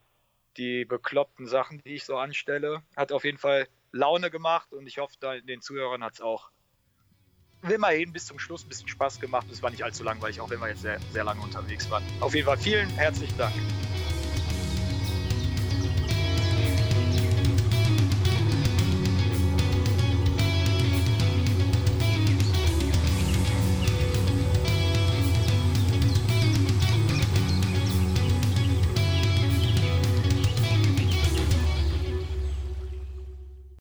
die bekloppten Sachen, die ich so anstelle. Hat auf jeden Fall Laune gemacht und ich hoffe, den Zuhörern hat es auch immerhin bis zum Schluss ein bisschen Spaß gemacht. Es war nicht allzu langweilig, auch wenn wir jetzt sehr, sehr lange unterwegs waren. Auf jeden Fall vielen herzlichen Dank.